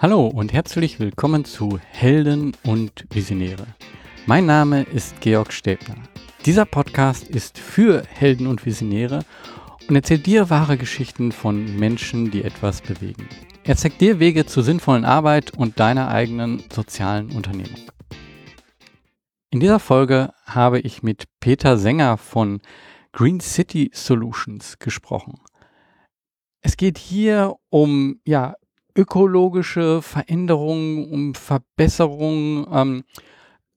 Hallo und herzlich willkommen zu Helden und Visionäre. Mein Name ist Georg Stäbner. Dieser Podcast ist für Helden und Visionäre und erzählt dir wahre Geschichten von Menschen, die etwas bewegen. Er zeigt dir Wege zur sinnvollen Arbeit und deiner eigenen sozialen Unternehmung. In dieser Folge habe ich mit Peter Sänger von Green City Solutions gesprochen. Es geht hier um ja, ökologische Veränderungen, um Verbesserungen, ähm,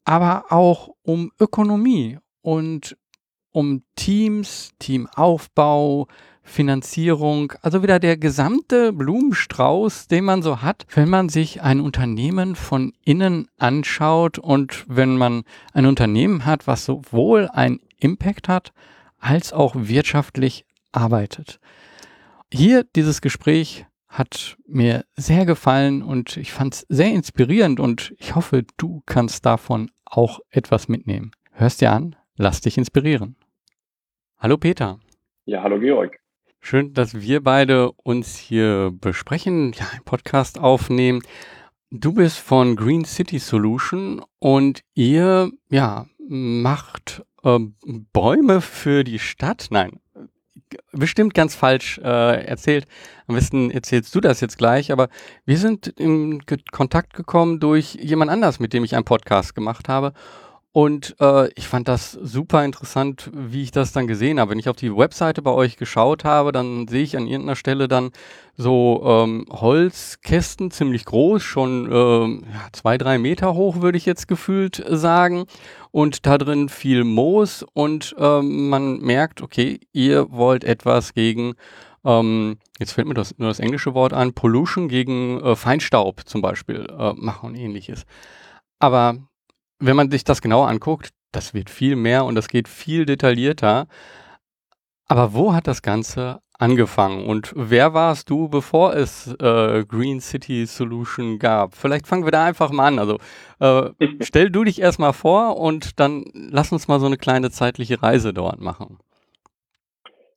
aber auch um Ökonomie und um Teams, Teamaufbau, Finanzierung, also wieder der gesamte Blumenstrauß, den man so hat, wenn man sich ein Unternehmen von innen anschaut und wenn man ein Unternehmen hat, was sowohl einen Impact hat, als auch wirtschaftlich arbeitet. Hier dieses Gespräch hat mir sehr gefallen und ich fand es sehr inspirierend und ich hoffe, du kannst davon auch etwas mitnehmen. Hörst dir an, lass dich inspirieren. Hallo Peter. Ja, hallo Georg. Schön, dass wir beide uns hier besprechen, ja, einen Podcast aufnehmen. Du bist von Green City Solution und ihr, ja, macht äh, Bäume für die Stadt. Nein, bestimmt ganz falsch äh, erzählt. Am besten erzählst du das jetzt gleich, aber wir sind in Kontakt gekommen durch jemand anders, mit dem ich einen Podcast gemacht habe. Und äh, ich fand das super interessant, wie ich das dann gesehen habe. Wenn ich auf die Webseite bei euch geschaut habe, dann sehe ich an irgendeiner Stelle dann so ähm, Holzkästen, ziemlich groß, schon äh, ja, zwei, drei Meter hoch, würde ich jetzt gefühlt sagen. Und da drin viel Moos und ähm, man merkt, okay, ihr wollt etwas gegen ähm, jetzt fällt mir das, nur das englische Wort an, Pollution gegen äh, Feinstaub zum Beispiel äh, machen und ähnliches. Aber wenn man sich das genauer anguckt, das wird viel mehr und das geht viel detaillierter. Aber wo hat das Ganze angefangen und wer warst du, bevor es äh, Green City Solution gab? Vielleicht fangen wir da einfach mal an. Also äh, stell du dich erstmal vor und dann lass uns mal so eine kleine zeitliche Reise dort machen.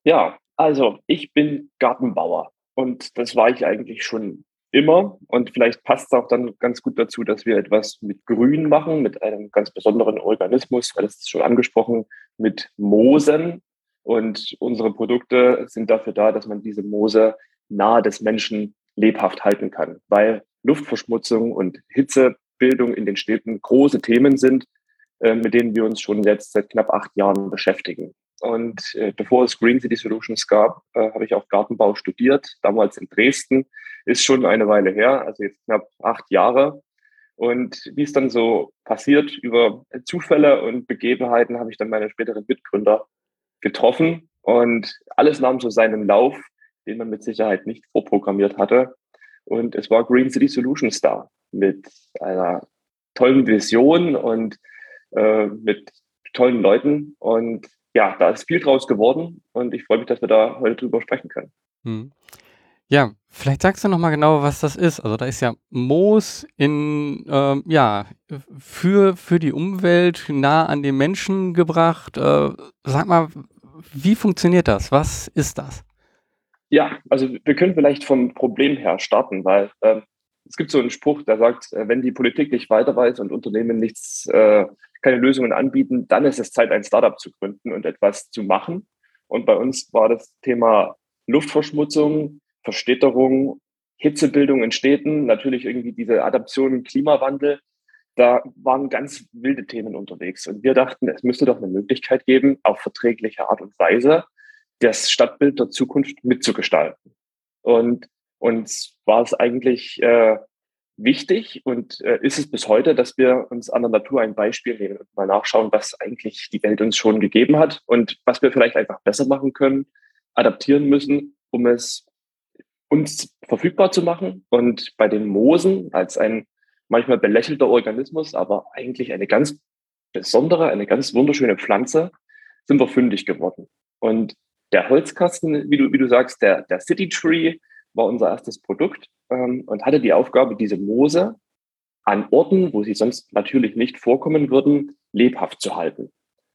Ja, also ich bin Gartenbauer und das war ich eigentlich schon immer. Und vielleicht passt es auch dann ganz gut dazu, dass wir etwas mit Grün machen, mit einem ganz besonderen Organismus, weil das ist schon angesprochen, mit Moosen. Und unsere Produkte sind dafür da, dass man diese Moose nahe des Menschen lebhaft halten kann, weil Luftverschmutzung und Hitzebildung in den Städten große Themen sind, äh, mit denen wir uns schon jetzt seit knapp acht Jahren beschäftigen. Und äh, bevor es Green City Solutions gab, äh, habe ich auch Gartenbau studiert, damals in Dresden. Ist schon eine Weile her, also jetzt knapp acht Jahre. Und wie es dann so passiert, über Zufälle und Begebenheiten habe ich dann meine späteren Mitgründer getroffen und alles nahm so seinen Lauf, den man mit Sicherheit nicht vorprogrammiert hatte. Und es war Green City Solutions da mit einer tollen Vision und äh, mit tollen Leuten. Und ja, da ist viel draus geworden und ich freue mich, dass wir da heute drüber sprechen können. Hm. Ja, vielleicht sagst du noch mal genau, was das ist. Also da ist ja Moos in ähm, ja für für die Umwelt nah an den Menschen gebracht. Äh, sag mal, wie funktioniert das? Was ist das? Ja, also wir können vielleicht vom Problem her starten, weil äh, es gibt so einen Spruch, der sagt, äh, wenn die Politik nicht weiter weiß und Unternehmen nichts äh, keine Lösungen anbieten, dann ist es Zeit, ein Startup zu gründen und etwas zu machen. Und bei uns war das Thema Luftverschmutzung, Verstädterung, Hitzebildung in Städten, natürlich irgendwie diese Adaption, Klimawandel. Da waren ganz wilde Themen unterwegs. Und wir dachten, es müsste doch eine Möglichkeit geben, auf verträgliche Art und Weise das Stadtbild der Zukunft mitzugestalten. Und uns war es eigentlich äh, wichtig und äh, ist es bis heute, dass wir uns an der Natur ein Beispiel nehmen und mal nachschauen, was eigentlich die Welt uns schon gegeben hat und was wir vielleicht einfach besser machen können, adaptieren müssen, um es uns verfügbar zu machen. Und bei den Moosen als ein manchmal belächelter Organismus, aber eigentlich eine ganz besondere, eine ganz wunderschöne Pflanze, sind wir fündig geworden. Und der Holzkasten, wie du, wie du sagst, der, der City Tree war unser erstes Produkt ähm, und hatte die Aufgabe, diese Moose an Orten, wo sie sonst natürlich nicht vorkommen würden, lebhaft zu halten.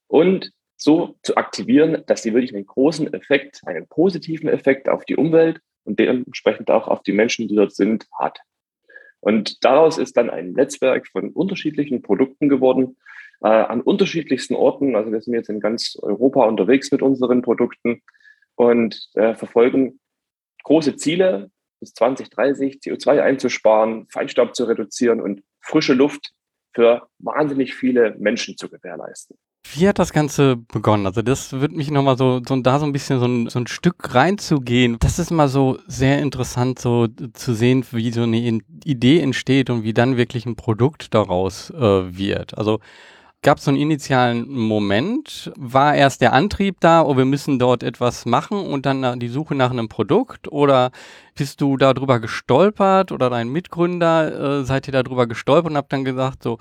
Und so zu aktivieren, dass sie wirklich einen großen Effekt, einen positiven Effekt auf die Umwelt und dementsprechend auch auf die Menschen, die dort sind, hat. Und daraus ist dann ein Netzwerk von unterschiedlichen Produkten geworden, äh, an unterschiedlichsten Orten. Also wir sind jetzt in ganz Europa unterwegs mit unseren Produkten und äh, verfolgen große Ziele, bis 2030 CO2 einzusparen, Feinstaub zu reduzieren und frische Luft für wahnsinnig viele Menschen zu gewährleisten. Wie hat das Ganze begonnen? Also das würde mich nochmal so, so da so ein bisschen so ein, so ein Stück reinzugehen. Das ist mal so sehr interessant, so zu sehen, wie so eine Idee entsteht und wie dann wirklich ein Produkt daraus äh, wird. Also gab es so einen initialen Moment? War erst der Antrieb da, oh, wir müssen dort etwas machen und dann die Suche nach einem Produkt? Oder bist du darüber gestolpert oder dein Mitgründer, äh, seid ihr darüber gestolpert und habt dann gesagt, so,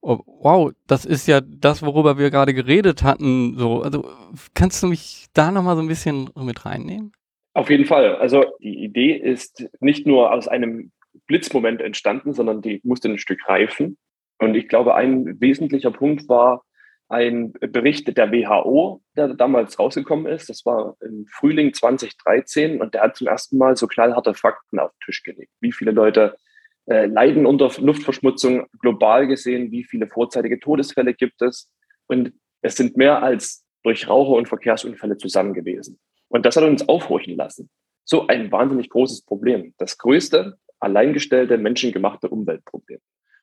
oh, wow, das ist ja das, worüber wir gerade geredet hatten. So, also kannst du mich da nochmal so ein bisschen mit reinnehmen? Auf jeden Fall. Also die Idee ist nicht nur aus einem Blitzmoment entstanden, sondern die musste ein Stück reifen. Und ich glaube, ein wesentlicher Punkt war ein Bericht der WHO, der damals rausgekommen ist. Das war im Frühling 2013 und der hat zum ersten Mal so knallharte Fakten auf den Tisch gelegt. Wie viele Leute äh, leiden unter Luftverschmutzung global gesehen, wie viele vorzeitige Todesfälle gibt es. Und es sind mehr als durch Raucher- und Verkehrsunfälle zusammen gewesen. Und das hat uns aufhorchen lassen. So ein wahnsinnig großes Problem. Das größte, alleingestellte, menschengemachte Umweltproblem.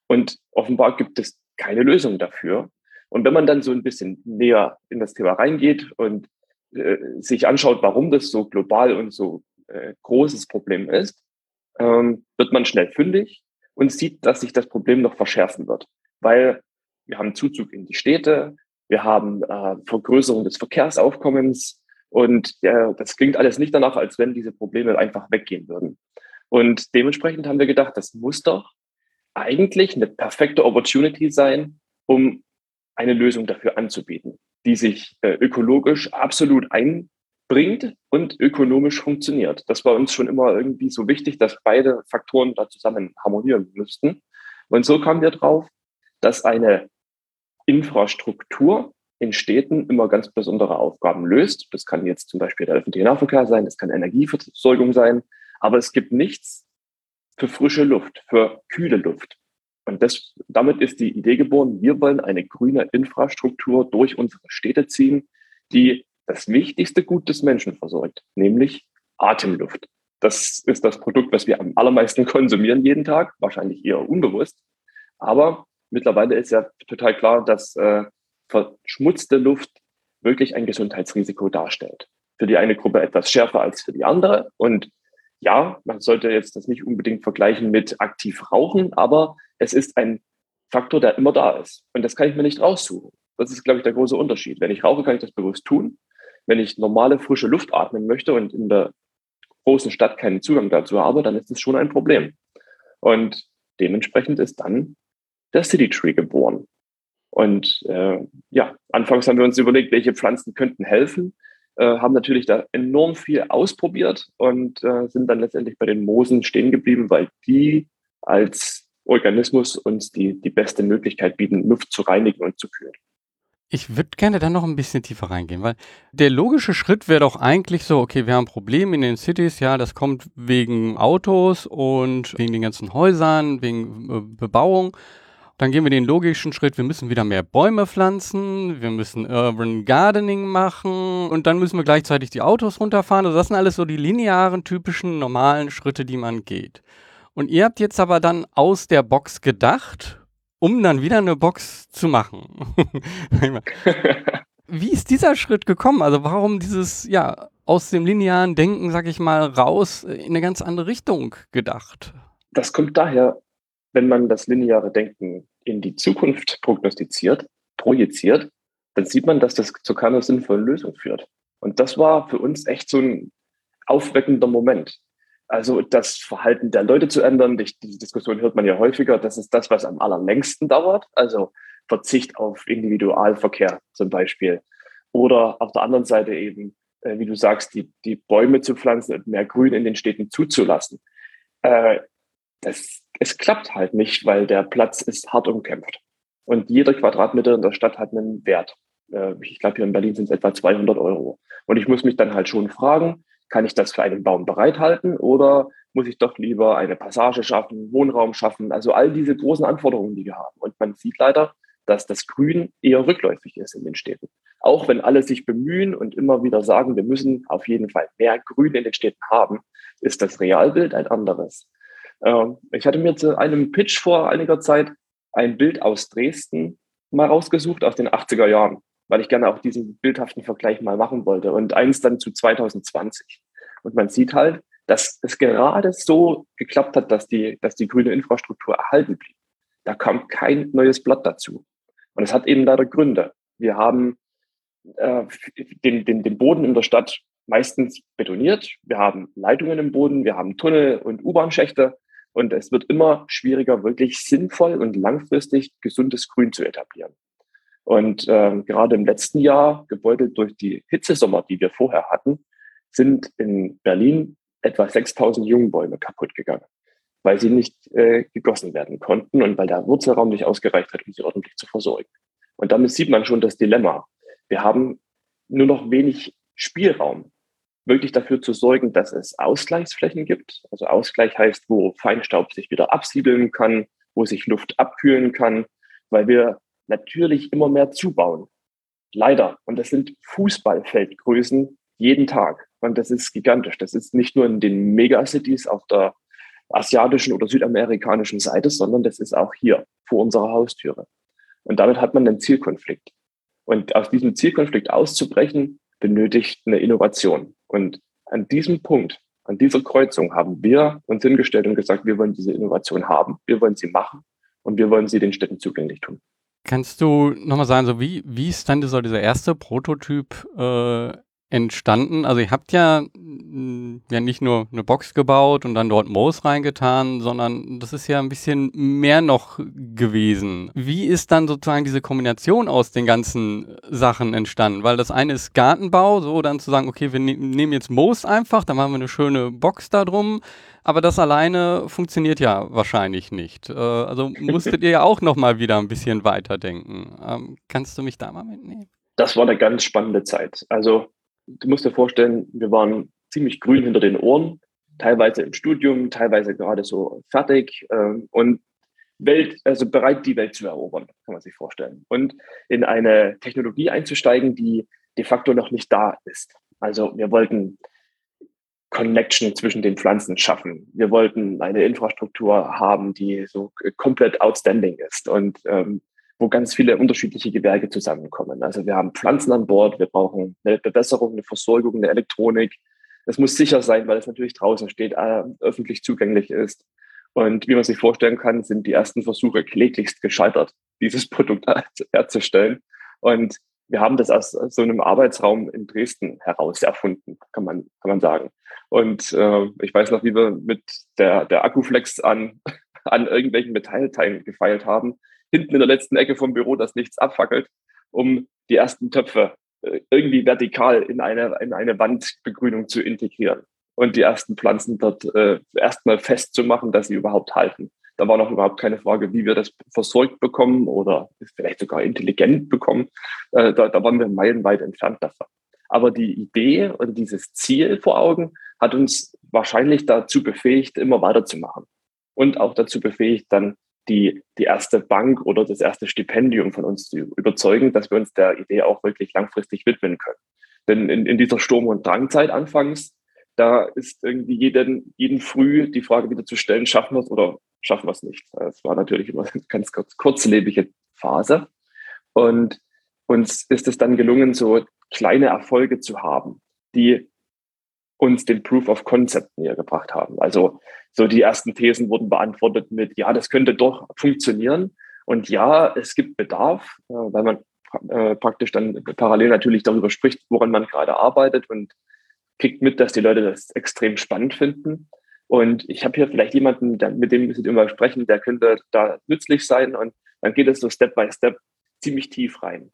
Und offenbar gibt es keine Lösung dafür. Und wenn man dann so ein bisschen näher in das Thema reingeht und äh, sich anschaut, warum das so global und so äh, großes Problem ist, ähm, wird man schnell fündig und sieht, dass sich das Problem noch verschärfen wird. Weil wir haben Zuzug in die Städte, wir haben äh, Vergrößerung des Verkehrsaufkommens und äh, das klingt alles nicht danach, als wenn diese Probleme einfach weggehen würden. Und dementsprechend haben wir gedacht, das muss doch eigentlich eine perfekte Opportunity sein, um eine Lösung dafür anzubieten, die sich äh, ökologisch absolut einbringt und ökonomisch funktioniert. Das war uns schon immer irgendwie so wichtig, dass beide Faktoren da zusammen harmonieren müssten. Und so kamen wir drauf, dass eine Infrastruktur in Städten immer ganz besondere Aufgaben löst. Das kann jetzt zum Beispiel der öffentliche Nahverkehr sein, das kann Energieversorgung sein, aber es gibt nichts, für frische Luft, für kühle Luft. Und das, damit ist die Idee geboren, wir wollen eine grüne Infrastruktur durch unsere Städte ziehen, die das wichtigste Gut des Menschen versorgt, nämlich Atemluft. Das ist das Produkt, was wir am allermeisten konsumieren jeden Tag, wahrscheinlich eher unbewusst. Aber mittlerweile ist ja total klar, dass äh, verschmutzte Luft wirklich ein Gesundheitsrisiko darstellt. Für die eine Gruppe etwas schärfer als für die andere. Und ja, man sollte jetzt das nicht unbedingt vergleichen mit aktiv rauchen, aber es ist ein Faktor, der immer da ist. Und das kann ich mir nicht raussuchen. Das ist, glaube ich, der große Unterschied. Wenn ich rauche, kann ich das bewusst tun. Wenn ich normale, frische Luft atmen möchte und in der großen Stadt keinen Zugang dazu habe, dann ist das schon ein Problem. Und dementsprechend ist dann der City Tree geboren. Und äh, ja, anfangs haben wir uns überlegt, welche Pflanzen könnten helfen. Äh, haben natürlich da enorm viel ausprobiert und äh, sind dann letztendlich bei den Moosen stehen geblieben, weil die als Organismus uns die, die beste Möglichkeit bieten, Luft zu reinigen und zu kühlen. Ich würde gerne da noch ein bisschen tiefer reingehen, weil der logische Schritt wäre doch eigentlich so, okay, wir haben ein Problem in den Cities, ja, das kommt wegen Autos und wegen den ganzen Häusern, wegen äh, Bebauung. Dann gehen wir den logischen Schritt, wir müssen wieder mehr Bäume pflanzen, wir müssen Urban Gardening machen und dann müssen wir gleichzeitig die Autos runterfahren. Also das sind alles so die linearen, typischen, normalen Schritte, die man geht. Und ihr habt jetzt aber dann aus der Box gedacht, um dann wieder eine Box zu machen. Wie ist dieser Schritt gekommen? Also warum dieses, ja, aus dem linearen Denken, sag ich mal, raus in eine ganz andere Richtung gedacht? Das kommt daher, wenn man das lineare Denken in die Zukunft prognostiziert, projiziert, dann sieht man, dass das zu keiner sinnvollen Lösung führt. Und das war für uns echt so ein aufweckender Moment. Also das Verhalten der Leute zu ändern, diese Diskussion hört man ja häufiger, das ist das, was am allerlängsten dauert. Also Verzicht auf Individualverkehr zum Beispiel. Oder auf der anderen Seite eben, äh, wie du sagst, die, die Bäume zu pflanzen und mehr Grün in den Städten zuzulassen. Äh, das, es klappt halt nicht, weil der Platz ist hart umkämpft. Und jeder Quadratmeter in der Stadt hat einen Wert. Äh, ich glaube, hier in Berlin sind es etwa 200 Euro. Und ich muss mich dann halt schon fragen, kann ich das für einen Baum bereithalten oder muss ich doch lieber eine Passage schaffen, Wohnraum schaffen, also all diese großen Anforderungen, die wir haben. Und man sieht leider, dass das Grün eher rückläufig ist in den Städten. Auch wenn alle sich bemühen und immer wieder sagen, wir müssen auf jeden Fall mehr Grün in den Städten haben, ist das Realbild ein anderes. Ähm, ich hatte mir zu einem Pitch vor einiger Zeit ein Bild aus Dresden mal rausgesucht aus den 80er Jahren, weil ich gerne auch diesen bildhaften Vergleich mal machen wollte und eins dann zu 2020. Und man sieht halt, dass es gerade so geklappt hat, dass die, dass die grüne Infrastruktur erhalten blieb. Da kam kein neues Blatt dazu. Und es hat eben leider Gründe. Wir haben äh, den, den, den Boden in der Stadt meistens betoniert. Wir haben Leitungen im Boden, wir haben Tunnel und U-Bahn-Schächte. Und es wird immer schwieriger, wirklich sinnvoll und langfristig gesundes Grün zu etablieren. Und äh, gerade im letzten Jahr, gebeutelt durch die Hitzesommer, die wir vorher hatten, sind in Berlin etwa 6000 Jungbäume kaputt gegangen, weil sie nicht äh, gegossen werden konnten und weil der Wurzelraum nicht ausgereicht hat, um sie ordentlich zu versorgen. Und damit sieht man schon das Dilemma. Wir haben nur noch wenig Spielraum, wirklich dafür zu sorgen, dass es Ausgleichsflächen gibt. Also Ausgleich heißt, wo Feinstaub sich wieder absiedeln kann, wo sich Luft abkühlen kann, weil wir natürlich immer mehr zubauen. Leider. Und das sind Fußballfeldgrößen jeden Tag. Und das ist gigantisch. Das ist nicht nur in den Megacities auf der asiatischen oder südamerikanischen Seite, sondern das ist auch hier vor unserer Haustüre. Und damit hat man einen Zielkonflikt. Und aus diesem Zielkonflikt auszubrechen, benötigt eine Innovation. Und an diesem Punkt, an dieser Kreuzung haben wir uns hingestellt und gesagt, wir wollen diese Innovation haben, wir wollen sie machen und wir wollen sie den Städten zugänglich tun. Kannst du nochmal sagen, so wie, wie ist dann dieser, dieser erste Prototyp äh, entstanden? Also ihr habt ja, mm, ja nicht nur eine Box gebaut und dann dort Moos reingetan, sondern das ist ja ein bisschen mehr noch gewesen. Wie ist dann sozusagen diese Kombination aus den ganzen Sachen entstanden? Weil das eine ist Gartenbau, so dann zu sagen, okay, wir ne nehmen jetzt Moos einfach, dann machen wir eine schöne Box da drum. Aber das alleine funktioniert ja wahrscheinlich nicht. Äh, also musstet ihr ja auch noch mal wieder ein bisschen weiterdenken. Ähm, kannst du mich da mal mitnehmen? Das war eine ganz spannende Zeit. Also du musst dir vorstellen, wir waren ziemlich grün hinter den Ohren, teilweise im Studium, teilweise gerade so fertig äh, und Welt, also bereit, die Welt zu erobern, kann man sich vorstellen. Und in eine Technologie einzusteigen, die de facto noch nicht da ist. Also wir wollten Connection zwischen den Pflanzen schaffen. Wir wollten eine Infrastruktur haben, die so komplett outstanding ist. Und ähm, wo ganz viele unterschiedliche Gewerke zusammenkommen. Also wir haben Pflanzen an Bord, wir brauchen eine Bewässerung, eine Versorgung, eine Elektronik. Es muss sicher sein, weil es natürlich draußen steht, äh, öffentlich zugänglich ist. Und wie man sich vorstellen kann, sind die ersten Versuche kläglichst gescheitert, dieses Produkt herzustellen. Und wir haben das aus so einem Arbeitsraum in Dresden heraus erfunden, kann man, kann man sagen. Und äh, ich weiß noch, wie wir mit der, der Akkuflex an, an irgendwelchen Metallteilen gefeilt haben, hinten in der letzten Ecke vom Büro, dass nichts abfackelt, um die ersten Töpfe äh, irgendwie vertikal in eine, in eine Wandbegrünung zu integrieren und die ersten Pflanzen dort äh, erstmal festzumachen, dass sie überhaupt halten. Da war noch überhaupt keine Frage, wie wir das versorgt bekommen oder vielleicht sogar intelligent bekommen. Äh, da, da waren wir meilenweit entfernt davon. Aber die Idee und dieses Ziel vor Augen hat uns wahrscheinlich dazu befähigt, immer weiterzumachen. Und auch dazu befähigt, dann die, die erste Bank oder das erste Stipendium von uns zu überzeugen, dass wir uns der Idee auch wirklich langfristig widmen können. Denn in, in dieser Sturm- und Drangzeit anfangs, da ist irgendwie jeden, jeden früh die Frage wieder zu stellen, schaffen wir es oder schaffen wir es nicht. Das war natürlich immer eine ganz kurz, kurzlebige Phase. Und uns ist es dann gelungen, so kleine Erfolge zu haben, die uns den Proof of Concept näher gebracht haben. Also so die ersten Thesen wurden beantwortet mit, ja, das könnte doch funktionieren. Und ja, es gibt Bedarf, äh, weil man äh, praktisch dann parallel natürlich darüber spricht, woran man gerade arbeitet und kriegt mit, dass die Leute das extrem spannend finden. Und ich habe hier vielleicht jemanden, der, mit dem wir immer sprechen, der könnte da nützlich sein. Und dann geht es so Step by Step ziemlich tief rein.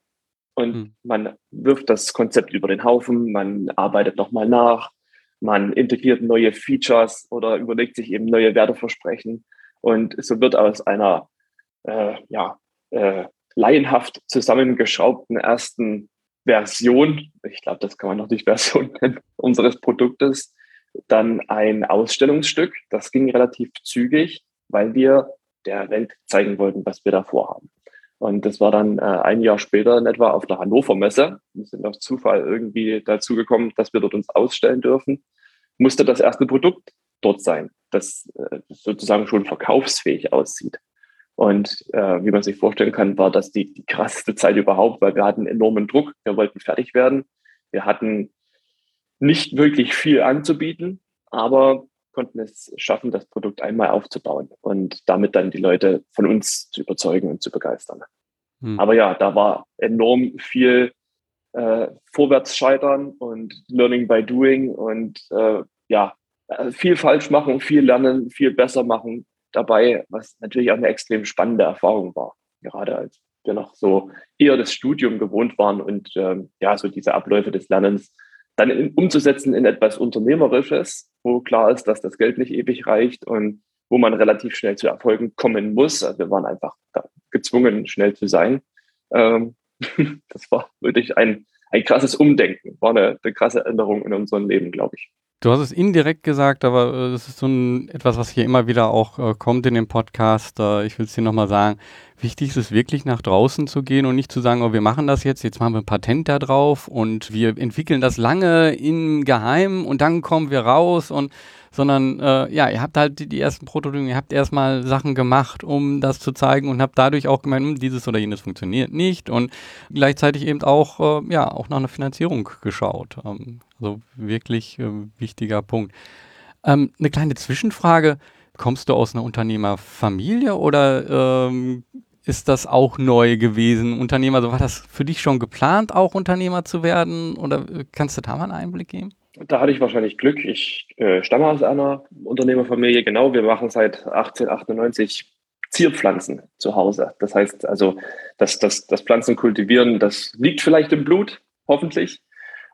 Und hm. man wirft das Konzept über den Haufen, man arbeitet nochmal nach, man integriert neue Features oder überlegt sich eben neue Werteversprechen. Und so wird aus einer äh, ja, äh, laienhaft zusammengeschraubten ersten Version, ich glaube, das kann man noch nicht Version nennen, unseres Produktes, dann ein Ausstellungsstück. Das ging relativ zügig, weil wir der Welt zeigen wollten, was wir da vorhaben. Und das war dann äh, ein Jahr später in etwa auf der Hannover Messe. Wir sind auf Zufall irgendwie dazu gekommen, dass wir dort uns ausstellen dürfen. Musste das erste Produkt dort sein, das äh, sozusagen schon verkaufsfähig aussieht. Und äh, wie man sich vorstellen kann, war das die, die krasseste Zeit überhaupt, weil wir hatten enormen Druck. Wir wollten fertig werden. Wir hatten nicht wirklich viel anzubieten, aber konnten es schaffen, das Produkt einmal aufzubauen und damit dann die Leute von uns zu überzeugen und zu begeistern. Hm. Aber ja, da war enorm viel äh, vorwärts scheitern und Learning by Doing und äh, ja, viel falsch machen, viel lernen, viel besser machen dabei, was natürlich auch eine extrem spannende Erfahrung war, gerade als wir noch so eher das Studium gewohnt waren und ähm, ja, so diese Abläufe des Lernens dann in, umzusetzen in etwas Unternehmerisches, wo klar ist, dass das Geld nicht ewig reicht und wo man relativ schnell zu Erfolgen kommen muss. Also wir waren einfach gezwungen, schnell zu sein. Ähm, das war wirklich ein, ein krasses Umdenken, war eine, eine krasse Änderung in unserem Leben, glaube ich. Du hast es indirekt gesagt, aber äh, das ist so ein, etwas, was hier immer wieder auch äh, kommt in dem Podcast. Äh, ich will es dir nochmal sagen. Wichtig ist es wirklich nach draußen zu gehen und nicht zu sagen, oh, wir machen das jetzt, jetzt machen wir ein Patent da drauf und wir entwickeln das lange im Geheimen und dann kommen wir raus und sondern äh, ja, ihr habt halt die, die ersten Prototypen, ihr habt erstmal Sachen gemacht, um das zu zeigen und habt dadurch auch gemeint, hm, dieses oder jenes funktioniert nicht und gleichzeitig eben auch, äh, ja, auch nach einer Finanzierung geschaut. Ähm, also wirklich äh, wichtiger Punkt. Ähm, eine kleine Zwischenfrage. Kommst du aus einer Unternehmerfamilie oder ähm, ist das auch neu gewesen, Unternehmer? Also war das für dich schon geplant, auch Unternehmer zu werden? Oder äh, kannst du da mal einen Einblick geben? Da hatte ich wahrscheinlich Glück. Ich äh, stamme aus einer Unternehmerfamilie. Genau, wir machen seit 1898 Zierpflanzen zu Hause. Das heißt also, dass das, das Pflanzen das liegt vielleicht im Blut, hoffentlich.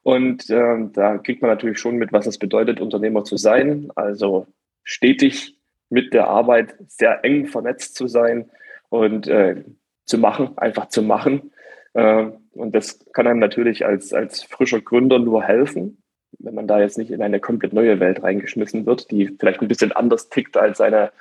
Und äh, da kriegt man natürlich schon mit, was es bedeutet, Unternehmer zu sein. Also stetig mit der Arbeit sehr eng vernetzt zu sein und äh, zu machen, einfach zu machen. Äh, und das kann einem natürlich als, als frischer Gründer nur helfen, wenn man da jetzt nicht in eine komplett neue Welt reingeschmissen wird, die vielleicht ein bisschen anders tickt als eine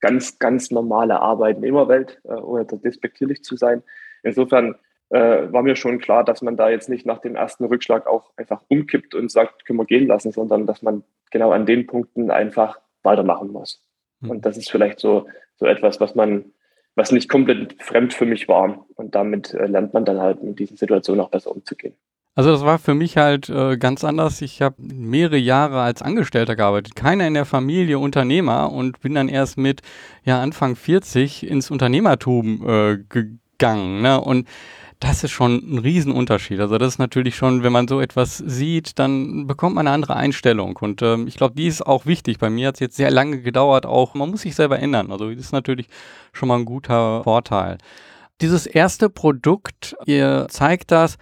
ganz, ganz normale Arbeitnehmerwelt, äh, ohne despektierlich zu sein. Insofern äh, war mir schon klar, dass man da jetzt nicht nach dem ersten Rückschlag auch einfach umkippt und sagt, können wir gehen lassen, sondern dass man genau an den Punkten einfach weitermachen muss. Mhm. Und das ist vielleicht so, so etwas, was man, was nicht komplett fremd für mich war. Und damit äh, lernt man dann halt mit diesen Situationen auch besser umzugehen. Also das war für mich halt äh, ganz anders. Ich habe mehrere Jahre als Angestellter gearbeitet, keiner in der Familie Unternehmer und bin dann erst mit ja Anfang 40 ins Unternehmertum äh, gegangen. Ne? Und das ist schon ein Riesenunterschied. Also das ist natürlich schon, wenn man so etwas sieht, dann bekommt man eine andere Einstellung. Und ähm, ich glaube, die ist auch wichtig. Bei mir hat es jetzt sehr lange gedauert, auch man muss sich selber ändern. Also das ist natürlich schon mal ein guter Vorteil. Dieses erste Produkt, ihr zeigt das,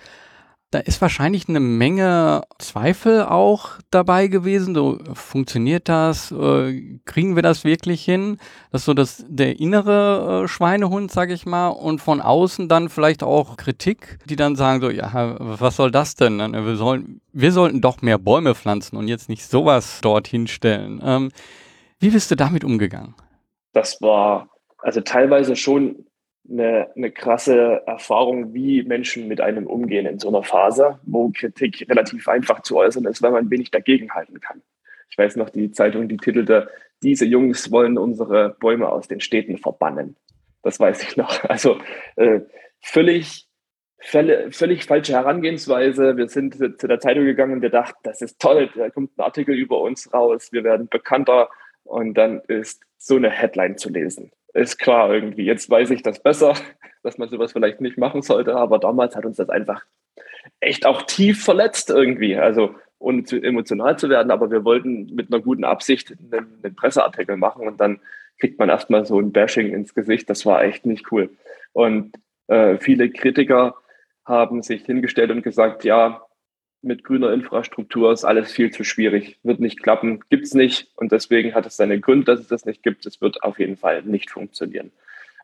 da ist wahrscheinlich eine Menge Zweifel auch dabei gewesen. So, funktioniert das? Äh, kriegen wir das wirklich hin? Das ist so das, der innere äh, Schweinehund, sag ich mal, und von außen dann vielleicht auch Kritik, die dann sagen so, ja, was soll das denn? Wir, sollen, wir sollten doch mehr Bäume pflanzen und jetzt nicht sowas dorthin stellen. Ähm, wie bist du damit umgegangen? Das war also teilweise schon eine, eine krasse Erfahrung, wie Menschen mit einem umgehen in so einer Phase, wo Kritik relativ einfach zu äußern ist, weil man wenig dagegenhalten kann. Ich weiß noch, die Zeitung, die titelte, diese Jungs wollen unsere Bäume aus den Städten verbannen. Das weiß ich noch. Also äh, völlig, völlig, falsche Herangehensweise. Wir sind zu der Zeitung gegangen und wir dachten, das ist toll, da kommt ein Artikel über uns raus, wir werden bekannter und dann ist so eine Headline zu lesen ist klar irgendwie. Jetzt weiß ich das besser, dass man sowas vielleicht nicht machen sollte, aber damals hat uns das einfach echt auch tief verletzt irgendwie. Also ohne zu emotional zu werden, aber wir wollten mit einer guten Absicht einen, einen Presseartikel machen und dann kriegt man erstmal so ein Bashing ins Gesicht. Das war echt nicht cool. Und äh, viele Kritiker haben sich hingestellt und gesagt, ja, mit grüner Infrastruktur ist alles viel zu schwierig, wird nicht klappen, gibt es nicht. Und deswegen hat es seine Gründe, dass es das nicht gibt. Es wird auf jeden Fall nicht funktionieren.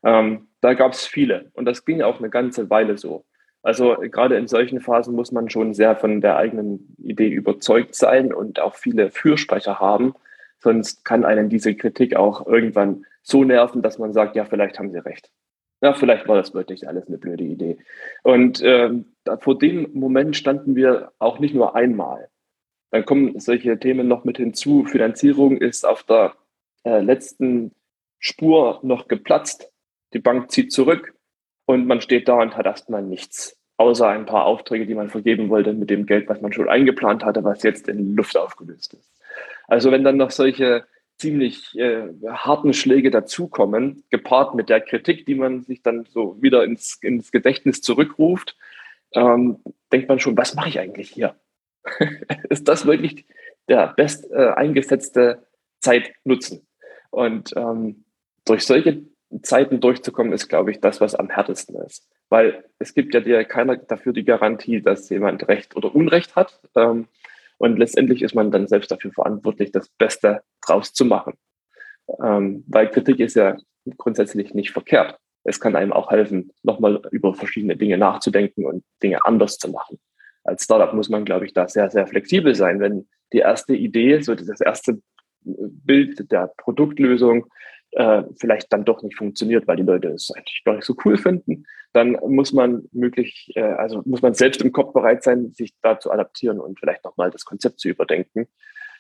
Ähm, da gab es viele und das ging auch eine ganze Weile so. Also gerade in solchen Phasen muss man schon sehr von der eigenen Idee überzeugt sein und auch viele Fürsprecher haben. Sonst kann einen diese Kritik auch irgendwann so nerven, dass man sagt, ja, vielleicht haben sie recht. Ja, vielleicht war das wirklich alles eine blöde Idee. Und ähm, vor dem Moment standen wir auch nicht nur einmal. Dann kommen solche Themen noch mit hinzu. Finanzierung ist auf der äh, letzten Spur noch geplatzt. Die Bank zieht zurück und man steht da und hat erstmal nichts, außer ein paar Aufträge, die man vergeben wollte mit dem Geld, was man schon eingeplant hatte, was jetzt in Luft aufgelöst ist. Also wenn dann noch solche ziemlich äh, harten Schläge dazukommen, gepaart mit der Kritik, die man sich dann so wieder ins, ins Gedächtnis zurückruft, ähm, denkt man schon, was mache ich eigentlich hier? ist das wirklich der best äh, eingesetzte Zeitnutzen? Und ähm, durch solche Zeiten durchzukommen, ist, glaube ich, das, was am härtesten ist. Weil es gibt ja dir keiner dafür die Garantie, dass jemand Recht oder Unrecht hat. Ähm, und letztendlich ist man dann selbst dafür verantwortlich, das Beste draus zu machen. Ähm, weil Kritik ist ja grundsätzlich nicht verkehrt. Es kann einem auch helfen, nochmal über verschiedene Dinge nachzudenken und Dinge anders zu machen. Als Startup muss man, glaube ich, da sehr, sehr flexibel sein. Wenn die erste Idee, so das erste Bild der Produktlösung äh, vielleicht dann doch nicht funktioniert, weil die Leute es eigentlich gar nicht so cool finden, dann muss man möglich, äh, also muss man selbst im Kopf bereit sein, sich da zu adaptieren und vielleicht nochmal das Konzept zu überdenken.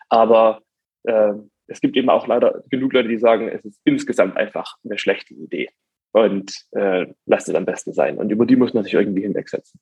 Aber äh, es gibt eben auch leider genug Leute, die sagen, es ist insgesamt einfach eine schlechte Idee und äh, lasst es am besten sein. Und über die muss man sich irgendwie hinwegsetzen.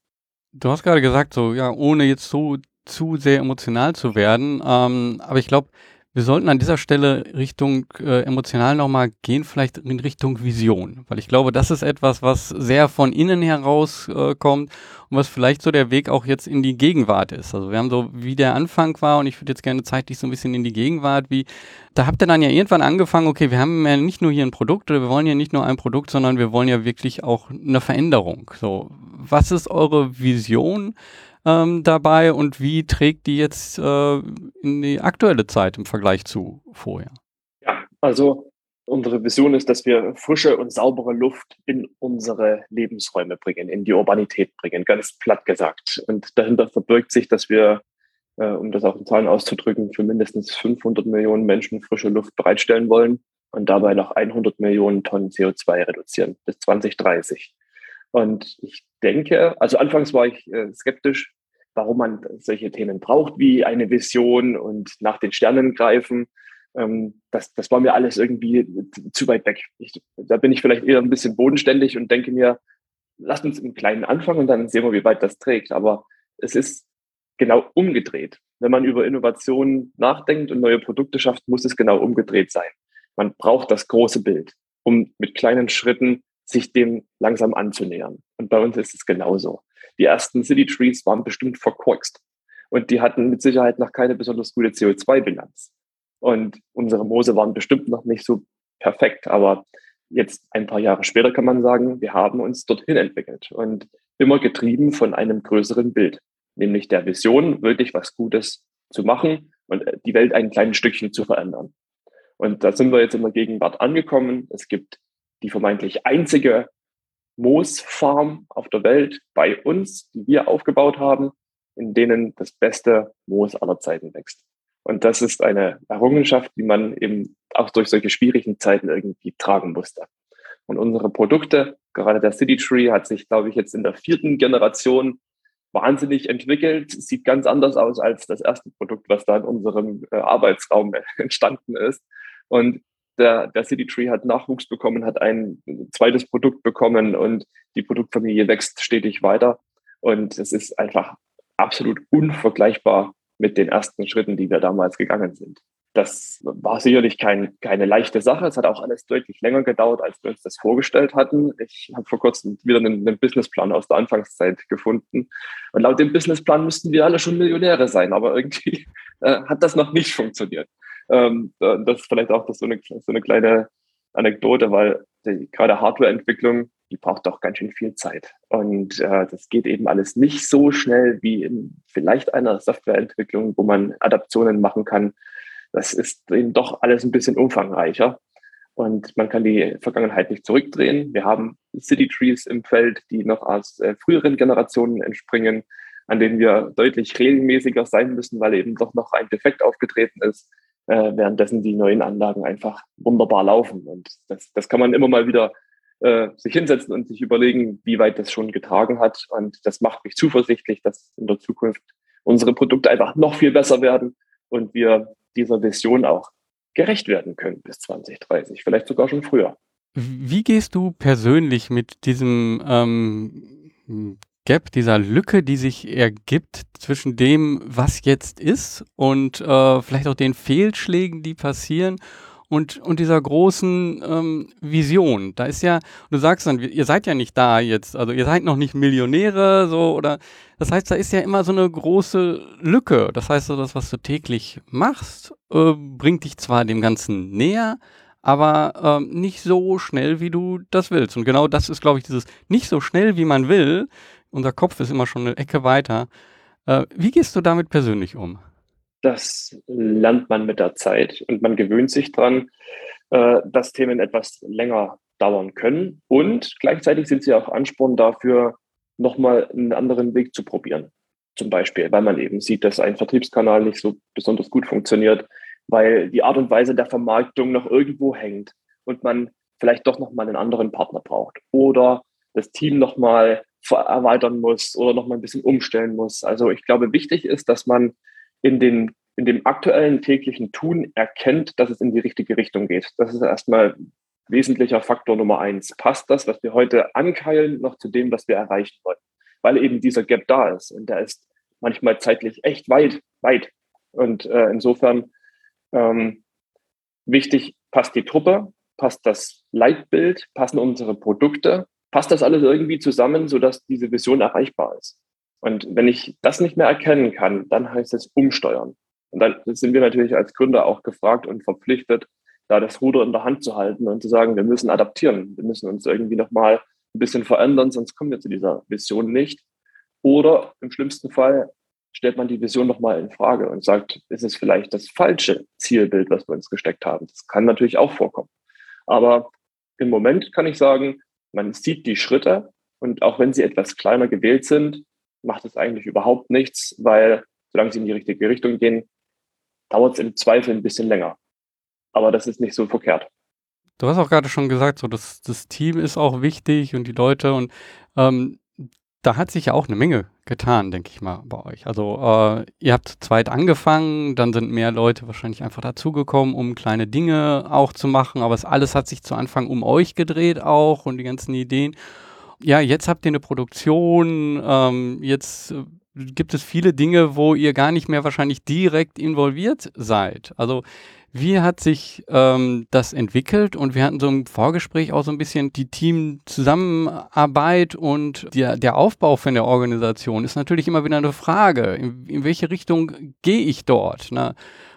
Du hast gerade gesagt, so ja, ohne jetzt so zu sehr emotional zu werden, ähm, aber ich glaube, wir sollten an dieser Stelle Richtung äh, emotional nochmal gehen, vielleicht in Richtung Vision, weil ich glaube, das ist etwas, was sehr von innen heraus äh, kommt und was vielleicht so der Weg auch jetzt in die Gegenwart ist. Also wir haben so, wie der Anfang war und ich würde jetzt gerne zeitlich so ein bisschen in die Gegenwart, wie, da habt ihr dann ja irgendwann angefangen, okay, wir haben ja nicht nur hier ein Produkt oder wir wollen ja nicht nur ein Produkt, sondern wir wollen ja wirklich auch eine Veränderung. So, was ist eure Vision? Ähm, dabei und wie trägt die jetzt äh, in die aktuelle Zeit im Vergleich zu vorher? Ja, also unsere Vision ist, dass wir frische und saubere Luft in unsere Lebensräume bringen, in die Urbanität bringen, ganz platt gesagt. Und dahinter verbirgt sich, dass wir, äh, um das auch in Zahlen auszudrücken, für mindestens 500 Millionen Menschen frische Luft bereitstellen wollen und dabei noch 100 Millionen Tonnen CO2 reduzieren bis 2030. Und ich denke, also anfangs war ich äh, skeptisch, warum man solche Themen braucht, wie eine Vision und nach den Sternen greifen. Ähm, das, das war mir alles irgendwie zu weit weg. Ich, da bin ich vielleicht eher ein bisschen bodenständig und denke mir, lasst uns im Kleinen anfangen und dann sehen wir, wie weit das trägt. Aber es ist genau umgedreht. Wenn man über Innovationen nachdenkt und neue Produkte schafft, muss es genau umgedreht sein. Man braucht das große Bild, um mit kleinen Schritten sich dem langsam anzunähern. Und bei uns ist es genauso. Die ersten City Trees waren bestimmt verkorkst und die hatten mit Sicherheit noch keine besonders gute CO2-Bilanz. Und unsere Moose waren bestimmt noch nicht so perfekt, aber jetzt ein paar Jahre später kann man sagen, wir haben uns dorthin entwickelt und immer getrieben von einem größeren Bild, nämlich der Vision, wirklich was Gutes zu machen und die Welt ein kleines Stückchen zu verändern. Und da sind wir jetzt in der Gegenwart angekommen. Es gibt die vermeintlich einzige Moosfarm auf der Welt bei uns, die wir aufgebaut haben, in denen das beste Moos aller Zeiten wächst. Und das ist eine Errungenschaft, die man eben auch durch solche schwierigen Zeiten irgendwie tragen musste. Und unsere Produkte, gerade der City Tree, hat sich, glaube ich, jetzt in der vierten Generation wahnsinnig entwickelt. Sieht ganz anders aus als das erste Produkt, was da in unserem äh, Arbeitsraum entstanden ist. Und der, der City Tree hat Nachwuchs bekommen, hat ein zweites Produkt bekommen und die Produktfamilie wächst stetig weiter. Und es ist einfach absolut unvergleichbar mit den ersten Schritten, die wir damals gegangen sind. Das war sicherlich kein, keine leichte Sache. Es hat auch alles deutlich länger gedauert, als wir uns das vorgestellt hatten. Ich habe vor kurzem wieder einen, einen, Businessplan aus der Anfangszeit gefunden. Und laut dem Businessplan müssten wir alle schon Millionäre sein, aber irgendwie äh, hat das noch nicht funktioniert. Ähm, das ist vielleicht auch das so, eine, so eine kleine Anekdote, weil die, gerade Hardwareentwicklung, die braucht doch ganz schön viel Zeit. Und äh, das geht eben alles nicht so schnell wie in vielleicht einer Softwareentwicklung, wo man Adaptionen machen kann. Das ist eben doch alles ein bisschen umfangreicher. und man kann die Vergangenheit nicht zurückdrehen. Wir haben City Trees im Feld, die noch aus äh, früheren Generationen entspringen, an denen wir deutlich regelmäßiger sein müssen, weil eben doch noch ein Defekt aufgetreten ist, äh, währenddessen die neuen Anlagen einfach wunderbar laufen. Und das, das kann man immer mal wieder äh, sich hinsetzen und sich überlegen, wie weit das schon getragen hat. Und das macht mich zuversichtlich, dass in der Zukunft unsere Produkte einfach noch viel besser werden und wir dieser Vision auch gerecht werden können bis 2030, vielleicht sogar schon früher. Wie gehst du persönlich mit diesem ähm, Gap, dieser Lücke, die sich ergibt zwischen dem, was jetzt ist und äh, vielleicht auch den Fehlschlägen, die passieren und, und dieser großen ähm, Vision. Da ist ja, du sagst dann, ihr seid ja nicht da jetzt, also ihr seid noch nicht Millionäre, so, oder, das heißt, da ist ja immer so eine große Lücke. Das heißt, so das, was du täglich machst, äh, bringt dich zwar dem Ganzen näher, aber äh, nicht so schnell, wie du das willst. Und genau das ist, glaube ich, dieses nicht so schnell, wie man will. Unser Kopf ist immer schon eine Ecke weiter. Äh, wie gehst du damit persönlich um? Das lernt man mit der Zeit und man gewöhnt sich dran, äh, dass Themen etwas länger dauern können. Und gleichzeitig sind sie auch Ansporn dafür, nochmal einen anderen Weg zu probieren. Zum Beispiel, weil man eben sieht, dass ein Vertriebskanal nicht so besonders gut funktioniert, weil die Art und Weise der Vermarktung noch irgendwo hängt und man vielleicht doch nochmal einen anderen Partner braucht oder das Team nochmal erweitern muss oder nochmal ein bisschen umstellen muss. Also ich glaube, wichtig ist, dass man in, den, in dem aktuellen täglichen Tun erkennt, dass es in die richtige Richtung geht. Das ist erstmal wesentlicher Faktor Nummer eins. Passt das, was wir heute ankeilen, noch zu dem, was wir erreichen wollen? Weil eben dieser Gap da ist und der ist manchmal zeitlich echt weit, weit. Und äh, insofern ähm, wichtig, passt die Truppe, passt das Leitbild, passen unsere Produkte, passt das alles irgendwie zusammen, sodass diese Vision erreichbar ist. Und wenn ich das nicht mehr erkennen kann, dann heißt es umsteuern. Und dann sind wir natürlich als Gründer auch gefragt und verpflichtet, da das Ruder in der Hand zu halten und zu sagen, wir müssen adaptieren, wir müssen uns irgendwie nochmal ein bisschen verändern, sonst kommen wir zu dieser Vision nicht. Oder im schlimmsten Fall stellt man die Vision nochmal in Frage und sagt, ist es vielleicht das falsche Zielbild, was wir uns gesteckt haben? Das kann natürlich auch vorkommen. Aber im Moment kann ich sagen, man sieht die Schritte und auch wenn sie etwas kleiner gewählt sind, macht es eigentlich überhaupt nichts, weil solange sie in die richtige Richtung gehen, dauert es im Zweifel ein bisschen länger. Aber das ist nicht so verkehrt. Du hast auch gerade schon gesagt, so das, das Team ist auch wichtig und die Leute und ähm, da hat sich ja auch eine Menge getan, denke ich mal, bei euch. Also äh, ihr habt zu zweit angefangen, dann sind mehr Leute wahrscheinlich einfach dazugekommen, um kleine Dinge auch zu machen, aber es alles hat sich zu Anfang um euch gedreht auch und die ganzen Ideen ja, jetzt habt ihr eine Produktion, ähm, jetzt äh, gibt es viele Dinge, wo ihr gar nicht mehr wahrscheinlich direkt involviert seid. Also wie hat sich ähm, das entwickelt? Und wir hatten so im Vorgespräch auch so ein bisschen die Teamzusammenarbeit und der, der Aufbau von der Organisation ist natürlich immer wieder eine Frage. In, in welche Richtung gehe ich dort? Ne?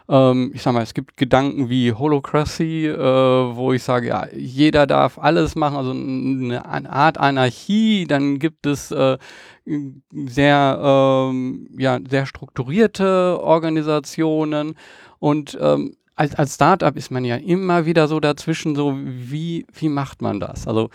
Ähm, ich sag mal, es gibt Gedanken wie Holocracy, äh, wo ich sage, ja, jeder darf alles machen, also eine, eine Art Anarchie. Dann gibt es äh, sehr, ähm, ja, sehr strukturierte Organisationen und ähm, als, als Startup ist man ja immer wieder so dazwischen, so wie, wie macht man das? Also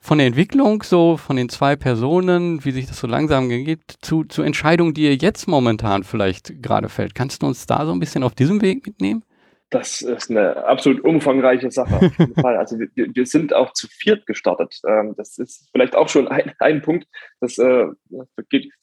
von der Entwicklung, so von den zwei Personen, wie sich das so langsam gibt, zu, zu Entscheidungen, die ihr jetzt momentan vielleicht gerade fällt. Kannst du uns da so ein bisschen auf diesem Weg mitnehmen? Das ist eine absolut umfangreiche Sache. Also wir, wir, sind auch zu viert gestartet. Ähm, das ist vielleicht auch schon ein, ein Punkt. Das äh,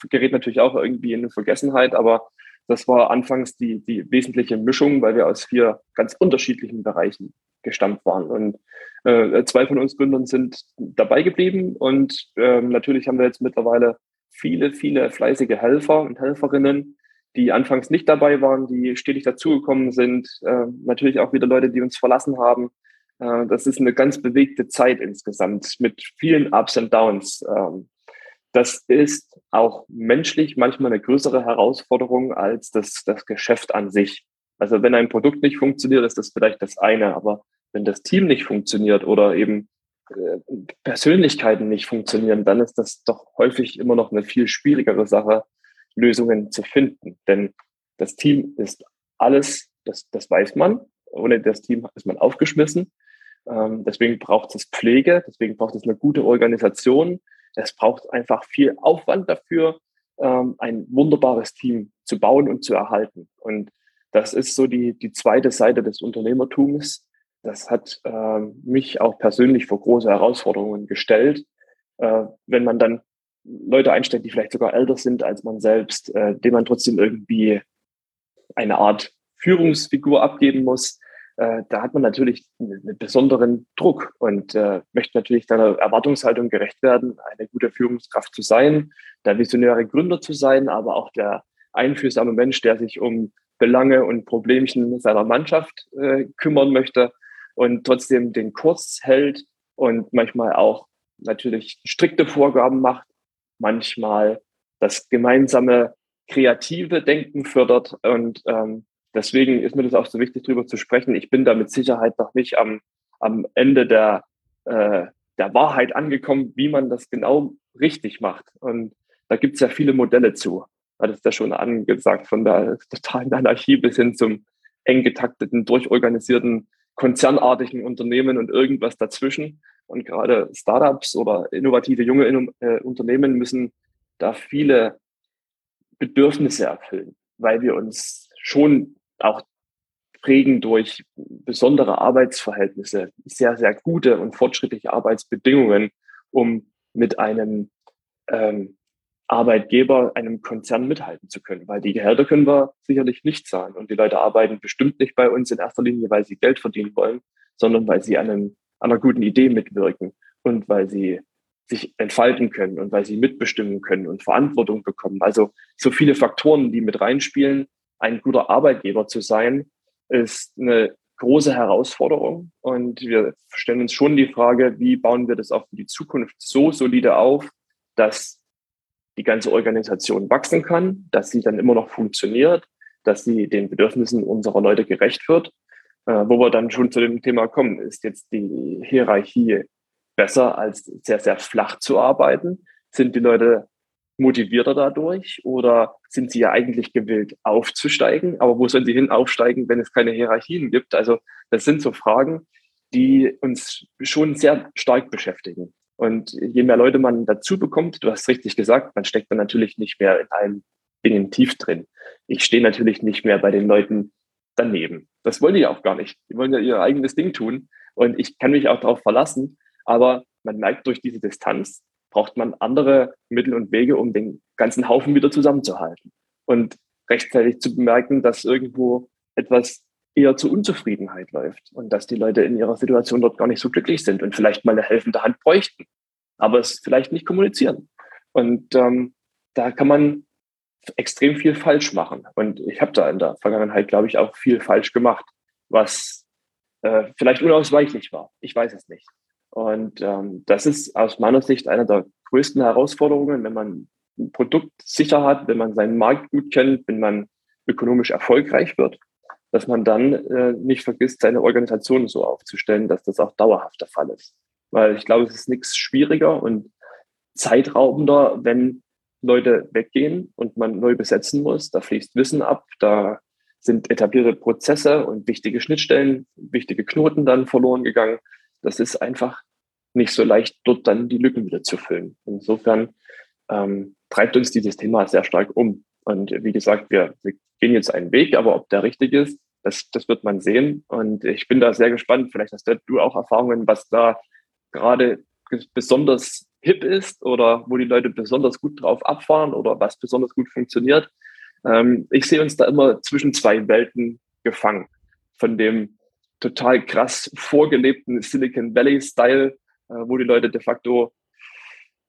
gerät natürlich auch irgendwie in Vergessenheit, aber das war anfangs die, die wesentliche Mischung, weil wir aus vier ganz unterschiedlichen Bereichen gestammt waren. Und äh, zwei von uns Gründern sind dabei geblieben und äh, natürlich haben wir jetzt mittlerweile viele, viele fleißige Helfer und Helferinnen, die anfangs nicht dabei waren, die stetig dazugekommen sind. Äh, natürlich auch wieder Leute, die uns verlassen haben. Äh, das ist eine ganz bewegte Zeit insgesamt mit vielen Ups und Downs. Das ist auch menschlich manchmal eine größere Herausforderung als das, das Geschäft an sich. Also wenn ein Produkt nicht funktioniert, ist das vielleicht das eine, aber wenn das Team nicht funktioniert oder eben äh, Persönlichkeiten nicht funktionieren, dann ist das doch häufig immer noch eine viel schwierigere Sache, Lösungen zu finden. Denn das Team ist alles, das, das weiß man. Ohne das Team ist man aufgeschmissen. Ähm, deswegen braucht es Pflege, deswegen braucht es eine gute Organisation. Es braucht einfach viel Aufwand dafür, ähm, ein wunderbares Team zu bauen und zu erhalten. Und das ist so die, die zweite Seite des Unternehmertums. Das hat äh, mich auch persönlich vor große Herausforderungen gestellt, äh, wenn man dann Leute einstellt, die vielleicht sogar älter sind als man selbst, äh, dem man trotzdem irgendwie eine Art Führungsfigur abgeben muss. Äh, da hat man natürlich einen besonderen Druck und äh, möchte natürlich seiner Erwartungshaltung gerecht werden, eine gute Führungskraft zu sein, der visionäre Gründer zu sein, aber auch der einfühlsame Mensch, der sich um Belange und Problemchen seiner Mannschaft äh, kümmern möchte und trotzdem den Kurs hält und manchmal auch natürlich strikte Vorgaben macht, manchmal das gemeinsame kreative Denken fördert. Und ähm, deswegen ist mir das auch so wichtig, darüber zu sprechen. Ich bin da mit Sicherheit noch nicht am, am Ende der, äh, der Wahrheit angekommen, wie man das genau richtig macht. Und da gibt es ja viele Modelle zu. Hat es ja schon angesagt, von der totalen Anarchie bis hin zum eng getakteten, durchorganisierten, konzernartigen Unternehmen und irgendwas dazwischen. Und gerade Startups oder innovative junge äh, Unternehmen müssen da viele Bedürfnisse erfüllen, weil wir uns schon auch prägen durch besondere Arbeitsverhältnisse, sehr, sehr gute und fortschrittliche Arbeitsbedingungen, um mit einem ähm, Arbeitgeber, einem Konzern mithalten zu können, weil die Gehälter können wir sicherlich nicht zahlen und die Leute arbeiten bestimmt nicht bei uns in erster Linie, weil sie Geld verdienen wollen, sondern weil sie an an einer guten Idee mitwirken und weil sie sich entfalten können und weil sie mitbestimmen können und Verantwortung bekommen. Also so viele Faktoren, die mit reinspielen. Ein guter Arbeitgeber zu sein, ist eine große Herausforderung. Und wir stellen uns schon die Frage, wie bauen wir das auch für die Zukunft so solide auf, dass die ganze Organisation wachsen kann, dass sie dann immer noch funktioniert, dass sie den Bedürfnissen unserer Leute gerecht wird äh, wo wir dann schon zu dem Thema kommen, ist jetzt die Hierarchie besser als sehr, sehr flach zu arbeiten? Sind die Leute motivierter dadurch oder sind sie ja eigentlich gewillt aufzusteigen? Aber wo sollen sie hin aufsteigen, wenn es keine Hierarchien gibt? Also das sind so Fragen, die uns schon sehr stark beschäftigen. Und je mehr Leute man dazu bekommt, du hast richtig gesagt, man steckt dann natürlich nicht mehr in allen Dingen tief drin. Ich stehe natürlich nicht mehr bei den Leuten daneben. Das wollen die auch gar nicht. Die wollen ja ihr eigenes Ding tun. Und ich kann mich auch darauf verlassen. Aber man merkt, durch diese Distanz braucht man andere Mittel und Wege, um den ganzen Haufen wieder zusammenzuhalten. Und rechtzeitig zu bemerken, dass irgendwo etwas eher zur Unzufriedenheit läuft und dass die Leute in ihrer Situation dort gar nicht so glücklich sind und vielleicht mal eine helfende Hand bräuchten, aber es vielleicht nicht kommunizieren. Und ähm, da kann man extrem viel falsch machen. Und ich habe da in der Vergangenheit, glaube ich, auch viel falsch gemacht, was äh, vielleicht unausweichlich war. Ich weiß es nicht. Und ähm, das ist aus meiner Sicht eine der größten Herausforderungen, wenn man ein Produkt sicher hat, wenn man seinen Markt gut kennt, wenn man ökonomisch erfolgreich wird, dass man dann äh, nicht vergisst, seine Organisation so aufzustellen, dass das auch dauerhaft der Fall ist. Weil ich glaube, es ist nichts schwieriger und zeitraubender, wenn Leute weggehen und man neu besetzen muss. Da fließt Wissen ab, da sind etablierte Prozesse und wichtige Schnittstellen, wichtige Knoten dann verloren gegangen. Das ist einfach nicht so leicht, dort dann die Lücken wieder zu füllen. Insofern ähm, treibt uns dieses Thema sehr stark um. Und wie gesagt, wir, wir gehen jetzt einen Weg, aber ob der richtig ist, das, das wird man sehen. Und ich bin da sehr gespannt. Vielleicht hast du auch Erfahrungen, was da gerade besonders hip ist oder wo die Leute besonders gut drauf abfahren oder was besonders gut funktioniert. Ähm, ich sehe uns da immer zwischen zwei Welten gefangen. Von dem total krass vorgelebten Silicon Valley-Style, äh, wo die Leute de facto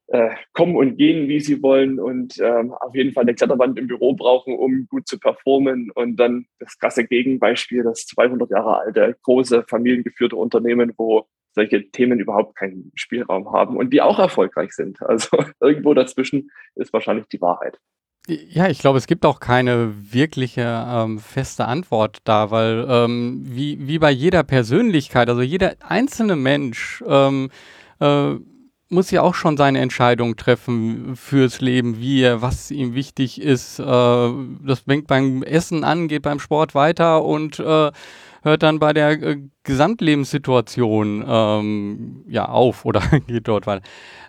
äh, kommen und gehen, wie sie wollen und ähm, auf jeden Fall eine Kletterwand im Büro brauchen, um gut zu performen. Und dann das krasse Gegenbeispiel, das 200 Jahre alte, große familiengeführte Unternehmen, wo solche Themen überhaupt keinen Spielraum haben und die auch erfolgreich sind. Also irgendwo dazwischen ist wahrscheinlich die Wahrheit. Ja, ich glaube, es gibt auch keine wirkliche ähm, feste Antwort da, weil ähm, wie, wie bei jeder Persönlichkeit, also jeder einzelne Mensch ähm, äh, muss ja auch schon seine Entscheidung treffen fürs Leben, wie er, was ihm wichtig ist. Äh, das fängt beim Essen an, geht beim Sport weiter und äh, hört dann bei der äh, Gesamtlebenssituation ähm, ja auf oder geht dort weiter.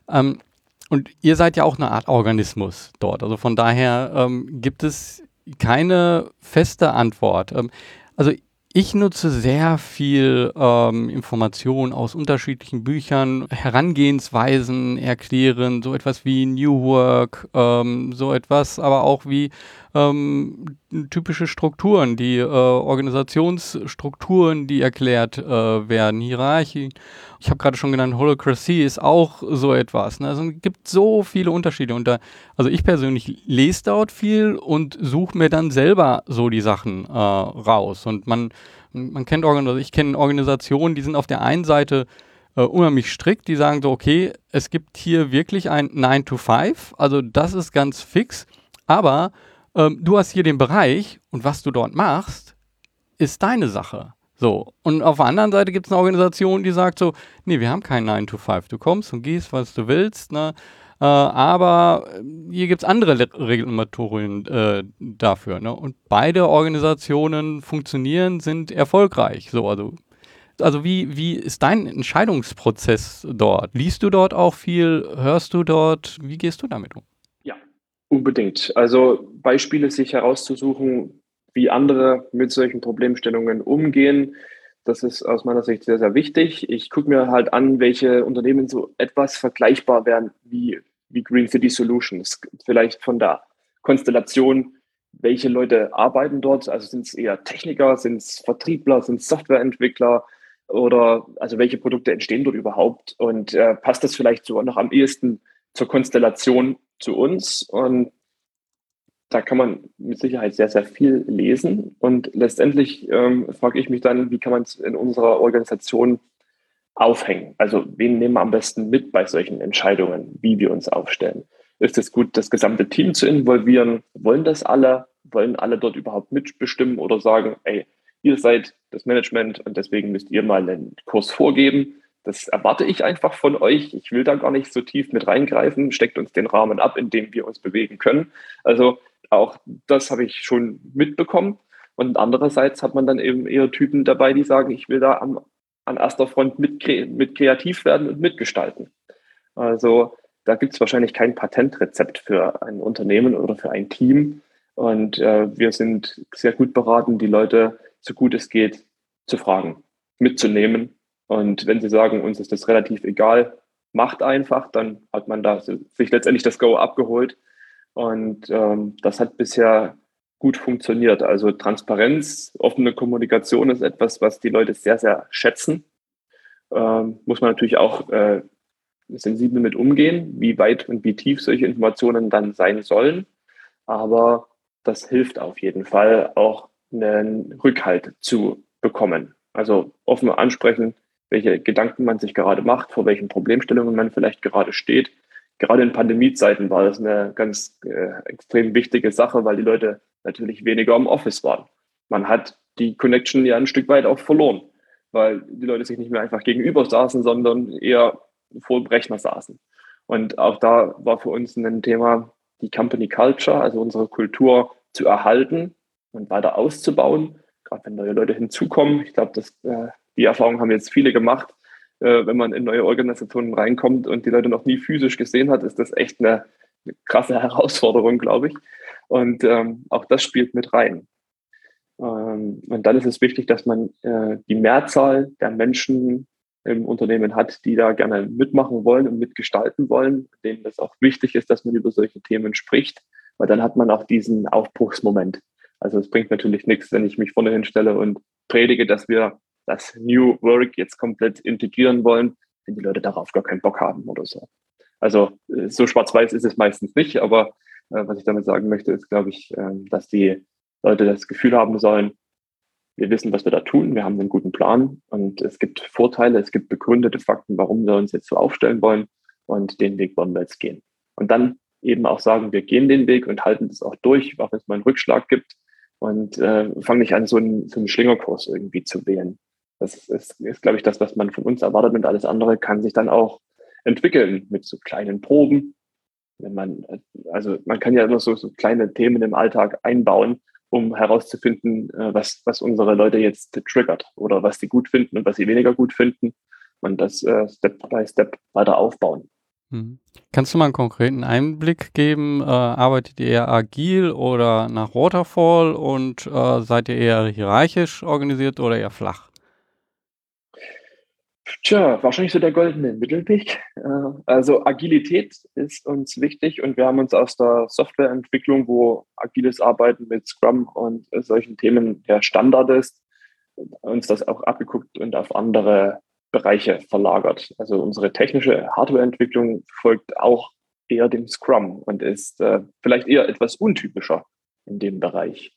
Ähm, und ihr seid ja auch eine Art Organismus dort. Also von daher ähm, gibt es keine feste Antwort. Ähm, also ich nutze sehr viel ähm, Informationen aus unterschiedlichen Büchern, Herangehensweisen erklären, so etwas wie New Work, ähm, so etwas, aber auch wie ähm, typische Strukturen, die äh, Organisationsstrukturen, die erklärt äh, werden, Hierarchien. Ich habe gerade schon genannt, Holocracy ist auch so etwas. Ne? Also es gibt so viele Unterschiede. Und da, also ich persönlich lese dort viel und suche mir dann selber so die Sachen äh, raus. Und man, man kennt Organisationen, also ich kenne Organisationen, die sind auf der einen Seite äh, unheimlich strikt, die sagen so, okay, es gibt hier wirklich ein 9 to 5, also das ist ganz fix, aber ähm, du hast hier den Bereich und was du dort machst, ist deine Sache. So, und auf der anderen Seite gibt es eine Organisation, die sagt so, nee, wir haben keinen 9 to 5. Du kommst und gehst, was du willst, ne? Äh, aber hier gibt es andere Regulatorien äh, dafür. Ne? Und beide Organisationen funktionieren, sind erfolgreich. So, also, also wie, wie ist dein Entscheidungsprozess dort? Liest du dort auch viel? Hörst du dort? Wie gehst du damit um? Unbedingt. Also Beispiele sich herauszusuchen, wie andere mit solchen Problemstellungen umgehen, das ist aus meiner Sicht sehr, sehr wichtig. Ich gucke mir halt an, welche Unternehmen so etwas vergleichbar wären wie, wie Green City Solutions. Vielleicht von der Konstellation, welche Leute arbeiten dort. Also sind es eher Techniker, sind es Vertriebler, sind es Softwareentwickler oder also welche Produkte entstehen dort überhaupt? Und äh, passt das vielleicht sogar noch am ehesten zur Konstellation zu uns und da kann man mit Sicherheit sehr, sehr viel lesen. Und letztendlich ähm, frage ich mich dann, wie kann man es in unserer Organisation aufhängen? Also wen nehmen wir am besten mit bei solchen Entscheidungen, wie wir uns aufstellen? Ist es gut, das gesamte Team zu involvieren? Wollen das alle? Wollen alle dort überhaupt mitbestimmen oder sagen, ey, ihr seid das Management und deswegen müsst ihr mal einen Kurs vorgeben? Das erwarte ich einfach von euch. Ich will da gar nicht so tief mit reingreifen. Steckt uns den Rahmen ab, in dem wir uns bewegen können. Also auch das habe ich schon mitbekommen. Und andererseits hat man dann eben eher Typen dabei, die sagen, ich will da am, an erster Front mit, mit kreativ werden und mitgestalten. Also da gibt es wahrscheinlich kein Patentrezept für ein Unternehmen oder für ein Team. Und äh, wir sind sehr gut beraten, die Leute, so gut es geht, zu fragen, mitzunehmen und wenn Sie sagen, uns ist das relativ egal, macht einfach, dann hat man da sich letztendlich das Go abgeholt. Und ähm, das hat bisher gut funktioniert. Also Transparenz, offene Kommunikation ist etwas, was die Leute sehr, sehr schätzen. Ähm, muss man natürlich auch äh, sensibel mit umgehen, wie weit und wie tief solche Informationen dann sein sollen. Aber das hilft auf jeden Fall auch einen Rückhalt zu bekommen. Also offen ansprechen, welche Gedanken man sich gerade macht, vor welchen Problemstellungen man vielleicht gerade steht. Gerade in Pandemiezeiten war das eine ganz äh, extrem wichtige Sache, weil die Leute natürlich weniger im Office waren. Man hat die Connection ja ein Stück weit auch verloren, weil die Leute sich nicht mehr einfach gegenüber saßen, sondern eher vor dem Rechner saßen. Und auch da war für uns ein Thema, die Company Culture, also unsere Kultur zu erhalten und weiter auszubauen. Gerade wenn neue Leute hinzukommen. Ich glaube, das äh, die Erfahrung haben jetzt viele gemacht. Äh, wenn man in neue Organisationen reinkommt und die Leute noch nie physisch gesehen hat, ist das echt eine, eine krasse Herausforderung, glaube ich. Und ähm, auch das spielt mit rein. Ähm, und dann ist es wichtig, dass man äh, die Mehrzahl der Menschen im Unternehmen hat, die da gerne mitmachen wollen und mitgestalten wollen, denen das auch wichtig ist, dass man über solche Themen spricht, weil dann hat man auch diesen Aufbruchsmoment. Also es bringt natürlich nichts, wenn ich mich vorne hinstelle und predige, dass wir das New Work jetzt komplett integrieren wollen, wenn die Leute darauf gar keinen Bock haben oder so. Also äh, so schwarz-weiß ist es meistens nicht, aber äh, was ich damit sagen möchte, ist, glaube ich, äh, dass die Leute das Gefühl haben sollen, wir wissen, was wir da tun, wir haben einen guten Plan und es gibt Vorteile, es gibt begründete Fakten, warum wir uns jetzt so aufstellen wollen und den Weg wollen wir jetzt gehen. Und dann eben auch sagen, wir gehen den Weg und halten das auch durch, auch wenn es mal einen Rückschlag gibt und äh, fangen nicht an, so einen, so einen Schlingerkurs irgendwie zu wählen. Das ist, ist glaube ich, das, was man von uns erwartet und alles andere kann sich dann auch entwickeln mit so kleinen Proben. Wenn man, also man kann ja immer so, so kleine Themen im Alltag einbauen, um herauszufinden, äh, was, was unsere Leute jetzt triggert oder was sie gut finden und was sie weniger gut finden und das äh, Step by Step weiter aufbauen. Mhm. Kannst du mal einen konkreten Einblick geben? Äh, arbeitet ihr eher agil oder nach Waterfall und äh, seid ihr eher hierarchisch organisiert oder eher flach? Tja, wahrscheinlich so der goldene Mittelweg. Äh, also Agilität ist uns wichtig und wir haben uns aus der Softwareentwicklung, wo agiles Arbeiten mit Scrum und solchen Themen der Standard ist, uns das auch abgeguckt und auf andere Bereiche verlagert. Also unsere technische Hardwareentwicklung folgt auch eher dem Scrum und ist äh, vielleicht eher etwas untypischer in dem Bereich.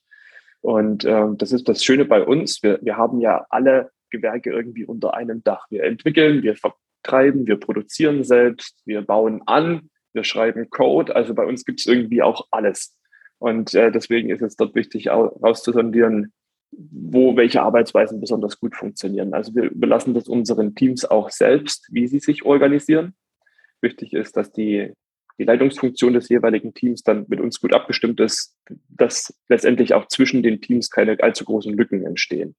Und äh, das ist das Schöne bei uns. Wir, wir haben ja alle Gewerke irgendwie unter einem Dach. Wir entwickeln, wir vertreiben, wir produzieren selbst, wir bauen an, wir schreiben Code. Also bei uns gibt es irgendwie auch alles. Und äh, deswegen ist es dort wichtig, rauszusondieren, wo welche Arbeitsweisen besonders gut funktionieren. Also wir überlassen das unseren Teams auch selbst, wie sie sich organisieren. Wichtig ist, dass die, die Leitungsfunktion des jeweiligen Teams dann mit uns gut abgestimmt ist, dass letztendlich auch zwischen den Teams keine allzu großen Lücken entstehen.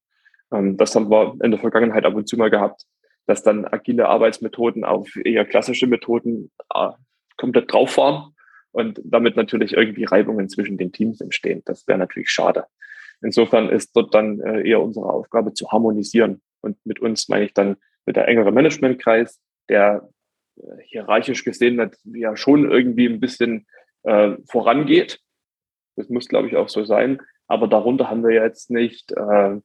Ähm, das haben wir in der Vergangenheit ab und zu mal gehabt, dass dann agile Arbeitsmethoden auf eher klassische Methoden äh, komplett drauf fahren und damit natürlich irgendwie Reibungen zwischen den Teams entstehen. Das wäre natürlich schade. Insofern ist dort dann äh, eher unsere Aufgabe zu harmonisieren. Und mit uns meine ich dann mit der engere Managementkreis, der äh, hierarchisch gesehen ja schon irgendwie ein bisschen äh, vorangeht. Das muss, glaube ich, auch so sein. Aber darunter haben wir jetzt nicht äh,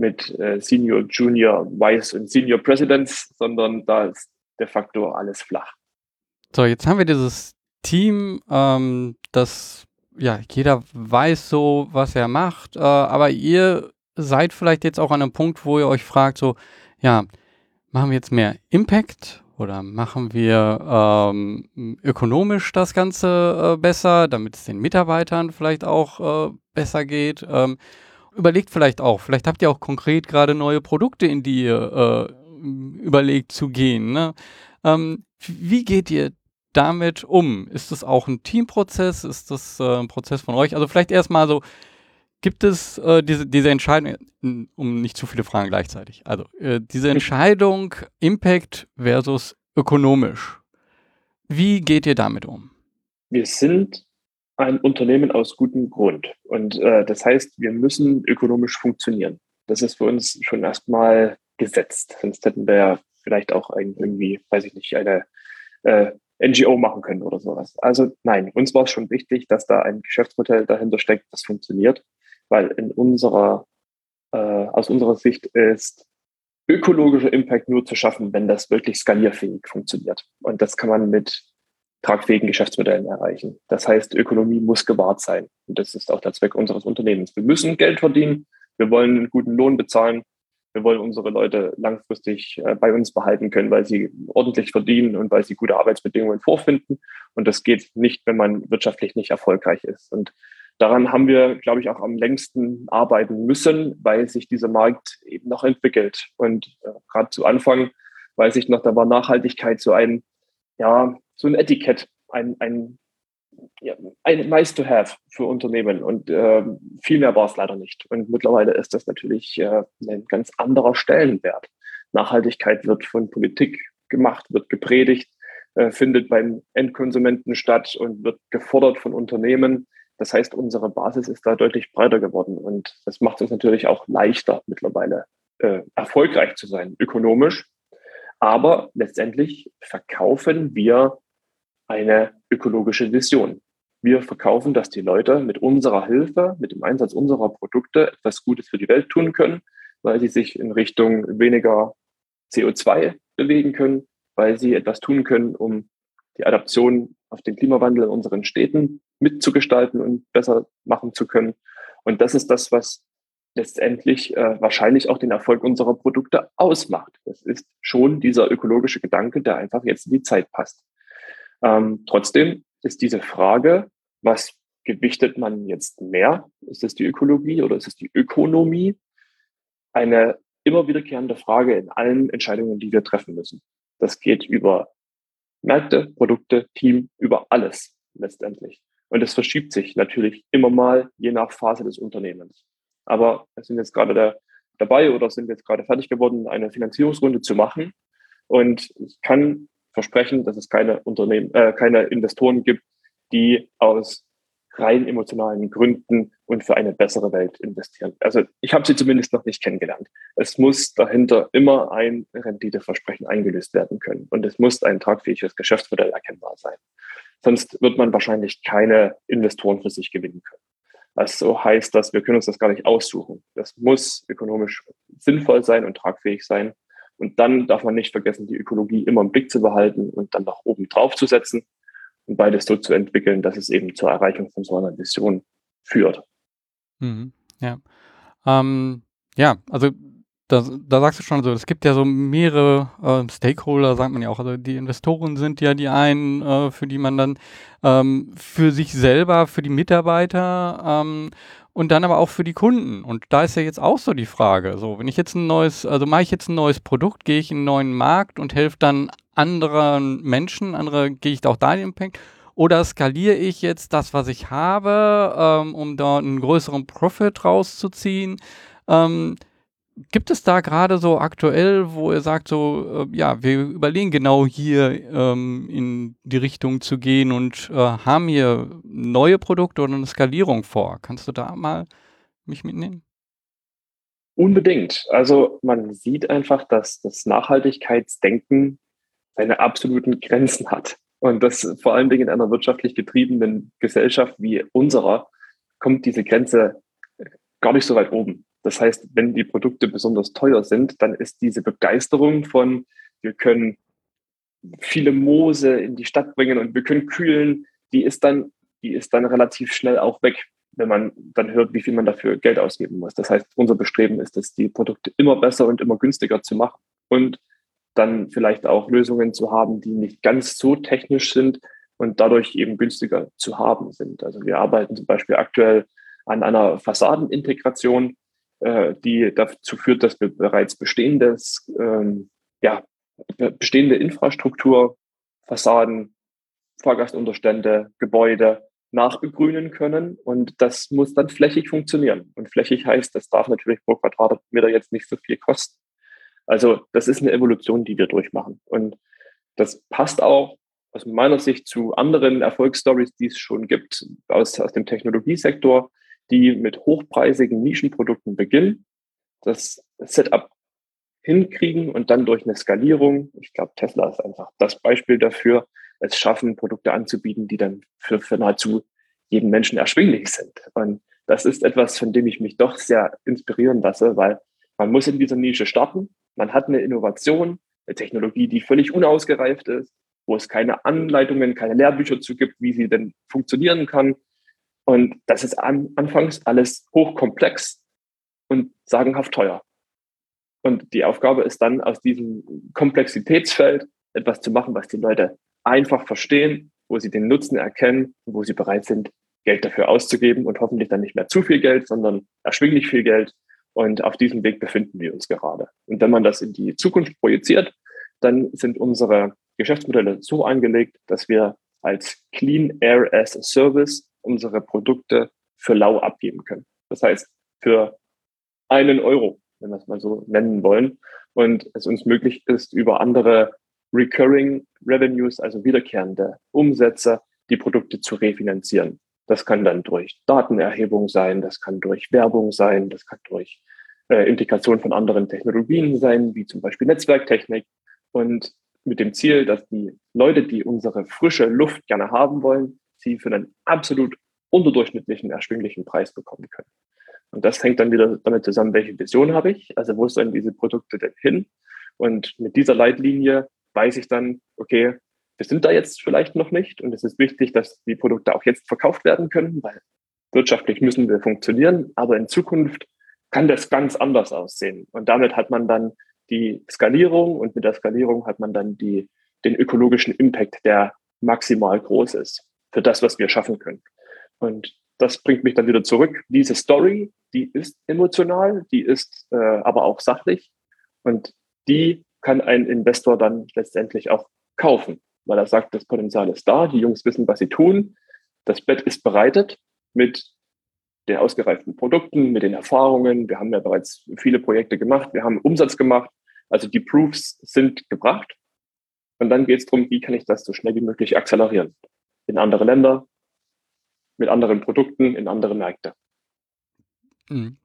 mit äh, Senior, Junior, Vice und Senior Presidents, sondern da ist de facto alles flach. So, jetzt haben wir dieses Team, ähm, das ja, jeder weiß so, was er macht, äh, aber ihr seid vielleicht jetzt auch an einem Punkt, wo ihr euch fragt, so, ja, machen wir jetzt mehr Impact oder machen wir ähm, ökonomisch das Ganze äh, besser, damit es den Mitarbeitern vielleicht auch äh, besser geht? Ähm, überlegt vielleicht auch, vielleicht habt ihr auch konkret gerade neue Produkte, in die ihr äh, überlegt zu gehen. Ne? Ähm, wie geht ihr damit um? Ist das auch ein Teamprozess? Ist das äh, ein Prozess von euch? Also vielleicht erstmal so, gibt es äh, diese, diese Entscheidung, um nicht zu viele Fragen gleichzeitig, also äh, diese Entscheidung Impact versus ökonomisch, wie geht ihr damit um? Wir sind ein Unternehmen aus gutem Grund und äh, das heißt, wir müssen ökonomisch funktionieren. Das ist für uns schon erstmal gesetzt, sonst hätten wir ja vielleicht auch ein, irgendwie, weiß ich nicht, eine äh, NGO machen können oder sowas. Also nein, uns war es schon wichtig, dass da ein Geschäftsmodell dahinter steckt, das funktioniert, weil in unserer, äh, aus unserer Sicht ist ökologischer Impact nur zu schaffen, wenn das wirklich skalierfähig funktioniert. Und das kann man mit tragfähigen Geschäftsmodellen erreichen. Das heißt, Ökonomie muss gewahrt sein. Und das ist auch der Zweck unseres Unternehmens. Wir müssen Geld verdienen. Wir wollen einen guten Lohn bezahlen. Wir wollen unsere Leute langfristig äh, bei uns behalten können, weil sie ordentlich verdienen und weil sie gute Arbeitsbedingungen vorfinden. Und das geht nicht, wenn man wirtschaftlich nicht erfolgreich ist. Und daran haben wir, glaube ich, auch am längsten arbeiten müssen, weil sich dieser Markt eben noch entwickelt. Und äh, gerade zu Anfang weiß ich noch, da war Nachhaltigkeit so ein, ja, so ein Etikett, ein, ein ja, ein nice to have für Unternehmen und äh, viel mehr war es leider nicht. Und mittlerweile ist das natürlich äh, ein ganz anderer Stellenwert. Nachhaltigkeit wird von Politik gemacht, wird gepredigt, äh, findet beim Endkonsumenten statt und wird gefordert von Unternehmen. Das heißt, unsere Basis ist da deutlich breiter geworden und das macht es natürlich auch leichter mittlerweile äh, erfolgreich zu sein, ökonomisch. Aber letztendlich verkaufen wir eine ökologische Vision. Wir verkaufen, dass die Leute mit unserer Hilfe, mit dem Einsatz unserer Produkte etwas Gutes für die Welt tun können, weil sie sich in Richtung weniger CO2 bewegen können, weil sie etwas tun können, um die Adaption auf den Klimawandel in unseren Städten mitzugestalten und besser machen zu können. Und das ist das, was letztendlich äh, wahrscheinlich auch den Erfolg unserer Produkte ausmacht. Das ist schon dieser ökologische Gedanke, der einfach jetzt in die Zeit passt. Ähm, trotzdem ist diese Frage, was gewichtet man jetzt mehr? Ist es die Ökologie oder ist es die Ökonomie? Eine immer wiederkehrende Frage in allen Entscheidungen, die wir treffen müssen. Das geht über Märkte, Produkte, Team, über alles letztendlich. Und es verschiebt sich natürlich immer mal je nach Phase des Unternehmens. Aber wir sind jetzt gerade da, dabei oder sind jetzt gerade fertig geworden, eine Finanzierungsrunde zu machen. Und ich kann versprechen, dass es keine Unternehmen, äh, keine Investoren gibt, die aus rein emotionalen Gründen und für eine bessere Welt investieren. Also ich habe sie zumindest noch nicht kennengelernt. Es muss dahinter immer ein Renditeversprechen eingelöst werden können und es muss ein tragfähiges Geschäftsmodell erkennbar sein. Sonst wird man wahrscheinlich keine Investoren für sich gewinnen können. Also heißt das, wir können uns das gar nicht aussuchen. Das muss ökonomisch sinnvoll sein und tragfähig sein. Und dann darf man nicht vergessen, die Ökologie immer im Blick zu behalten und dann nach oben drauf zu setzen und beides so zu entwickeln, dass es eben zur Erreichung von so einer Vision führt. Mhm, ja. Ähm, ja, also da, da sagst du schon so, es gibt ja so mehrere äh, Stakeholder, sagt man ja auch. Also die Investoren sind ja die einen, äh, für die man dann ähm, für sich selber, für die Mitarbeiter ähm, und dann aber auch für die Kunden. Und da ist ja jetzt auch so die Frage, so, wenn ich jetzt ein neues, also mache ich jetzt ein neues Produkt, gehe ich in einen neuen Markt und helfe dann anderen Menschen, andere gehe ich auch da in den Impact oder skaliere ich jetzt das, was ich habe, ähm, um da einen größeren Profit rauszuziehen? Ähm, Gibt es da gerade so aktuell, wo ihr sagt, so, äh, ja, wir überlegen genau hier ähm, in die Richtung zu gehen und äh, haben hier neue Produkte oder eine Skalierung vor? Kannst du da mal mich mitnehmen? Unbedingt. Also man sieht einfach, dass das Nachhaltigkeitsdenken seine absoluten Grenzen hat. Und das vor allen Dingen in einer wirtschaftlich getriebenen Gesellschaft wie unserer kommt diese Grenze gar nicht so weit oben. Das heißt, wenn die Produkte besonders teuer sind, dann ist diese Begeisterung von, wir können viele Moose in die Stadt bringen und wir können kühlen, die ist dann, die ist dann relativ schnell auch weg, wenn man dann hört, wie viel man dafür Geld ausgeben muss. Das heißt, unser Bestreben ist es, die Produkte immer besser und immer günstiger zu machen und dann vielleicht auch Lösungen zu haben, die nicht ganz so technisch sind und dadurch eben günstiger zu haben sind. Also wir arbeiten zum Beispiel aktuell an einer Fassadenintegration, äh, die dazu führt, dass wir bereits bestehendes, ähm, ja, bestehende Infrastruktur, Fassaden, Fahrgastunterstände, Gebäude nachbegrünen können. Und das muss dann flächig funktionieren. Und flächig heißt, das darf natürlich pro Quadratmeter jetzt nicht so viel kosten. Also das ist eine Evolution, die wir durchmachen. Und das passt auch aus meiner Sicht zu anderen Erfolgsstories, die es schon gibt aus, aus dem Technologiesektor die mit hochpreisigen Nischenprodukten beginnen, das Setup hinkriegen und dann durch eine Skalierung, ich glaube, Tesla ist einfach das Beispiel dafür, es schaffen, Produkte anzubieten, die dann für, für nahezu jeden Menschen erschwinglich sind. Und das ist etwas, von dem ich mich doch sehr inspirieren lasse, weil man muss in dieser Nische starten, man hat eine Innovation, eine Technologie, die völlig unausgereift ist, wo es keine Anleitungen, keine Lehrbücher zu gibt, wie sie denn funktionieren kann. Und das ist an, anfangs alles hochkomplex und sagenhaft teuer. Und die Aufgabe ist dann, aus diesem Komplexitätsfeld etwas zu machen, was die Leute einfach verstehen, wo sie den Nutzen erkennen und wo sie bereit sind, Geld dafür auszugeben und hoffentlich dann nicht mehr zu viel Geld, sondern erschwinglich viel Geld. Und auf diesem Weg befinden wir uns gerade. Und wenn man das in die Zukunft projiziert, dann sind unsere Geschäftsmodelle so angelegt, dass wir als Clean Air as a Service unsere Produkte für lau abgeben können. Das heißt, für einen Euro, wenn wir es mal so nennen wollen, und es uns möglich ist, über andere Recurring Revenues, also wiederkehrende Umsätze, die Produkte zu refinanzieren. Das kann dann durch Datenerhebung sein, das kann durch Werbung sein, das kann durch äh, Integration von anderen Technologien sein, wie zum Beispiel Netzwerktechnik. Und mit dem Ziel, dass die Leute, die unsere frische Luft gerne haben wollen, sie für einen absolut unterdurchschnittlichen, erschwinglichen Preis bekommen können. Und das hängt dann wieder damit zusammen, welche Vision habe ich, also wo sollen diese Produkte denn hin? Und mit dieser Leitlinie weiß ich dann, okay, wir sind da jetzt vielleicht noch nicht und es ist wichtig, dass die Produkte auch jetzt verkauft werden können, weil wirtschaftlich müssen wir funktionieren, aber in Zukunft kann das ganz anders aussehen. Und damit hat man dann die Skalierung und mit der Skalierung hat man dann die, den ökologischen Impact, der maximal groß ist für das, was wir schaffen können. Und das bringt mich dann wieder zurück. Diese Story, die ist emotional, die ist äh, aber auch sachlich und die kann ein Investor dann letztendlich auch kaufen, weil er sagt, das Potenzial ist da, die Jungs wissen, was sie tun, das Bett ist bereitet mit den ausgereiften Produkten, mit den Erfahrungen. Wir haben ja bereits viele Projekte gemacht, wir haben Umsatz gemacht, also die Proofs sind gebracht. Und dann geht es darum, wie kann ich das so schnell wie möglich akzelerieren in andere Länder, mit anderen Produkten, in andere Märkte. Mhm.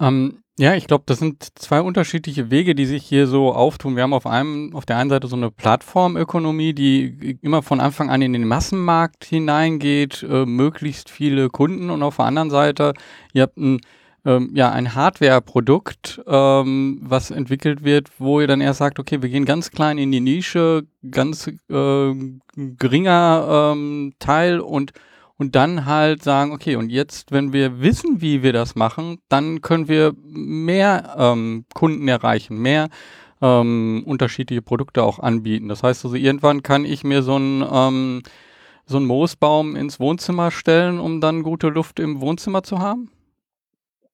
Ähm, ja, ich glaube, das sind zwei unterschiedliche Wege, die sich hier so auftun. Wir haben auf einem, auf der einen Seite so eine Plattformökonomie, die immer von Anfang an in den Massenmarkt hineingeht, äh, möglichst viele Kunden und auf der anderen Seite, ihr habt ein, ähm, ja, ein Hardware-Produkt, ähm, was entwickelt wird, wo ihr dann erst sagt, okay, wir gehen ganz klein in die Nische, ganz äh, geringer ähm, Teil und und dann halt sagen, okay, und jetzt, wenn wir wissen, wie wir das machen, dann können wir mehr ähm, Kunden erreichen, mehr ähm, unterschiedliche Produkte auch anbieten. Das heißt also, irgendwann kann ich mir so ein ähm, so einen Moosbaum ins Wohnzimmer stellen, um dann gute Luft im Wohnzimmer zu haben?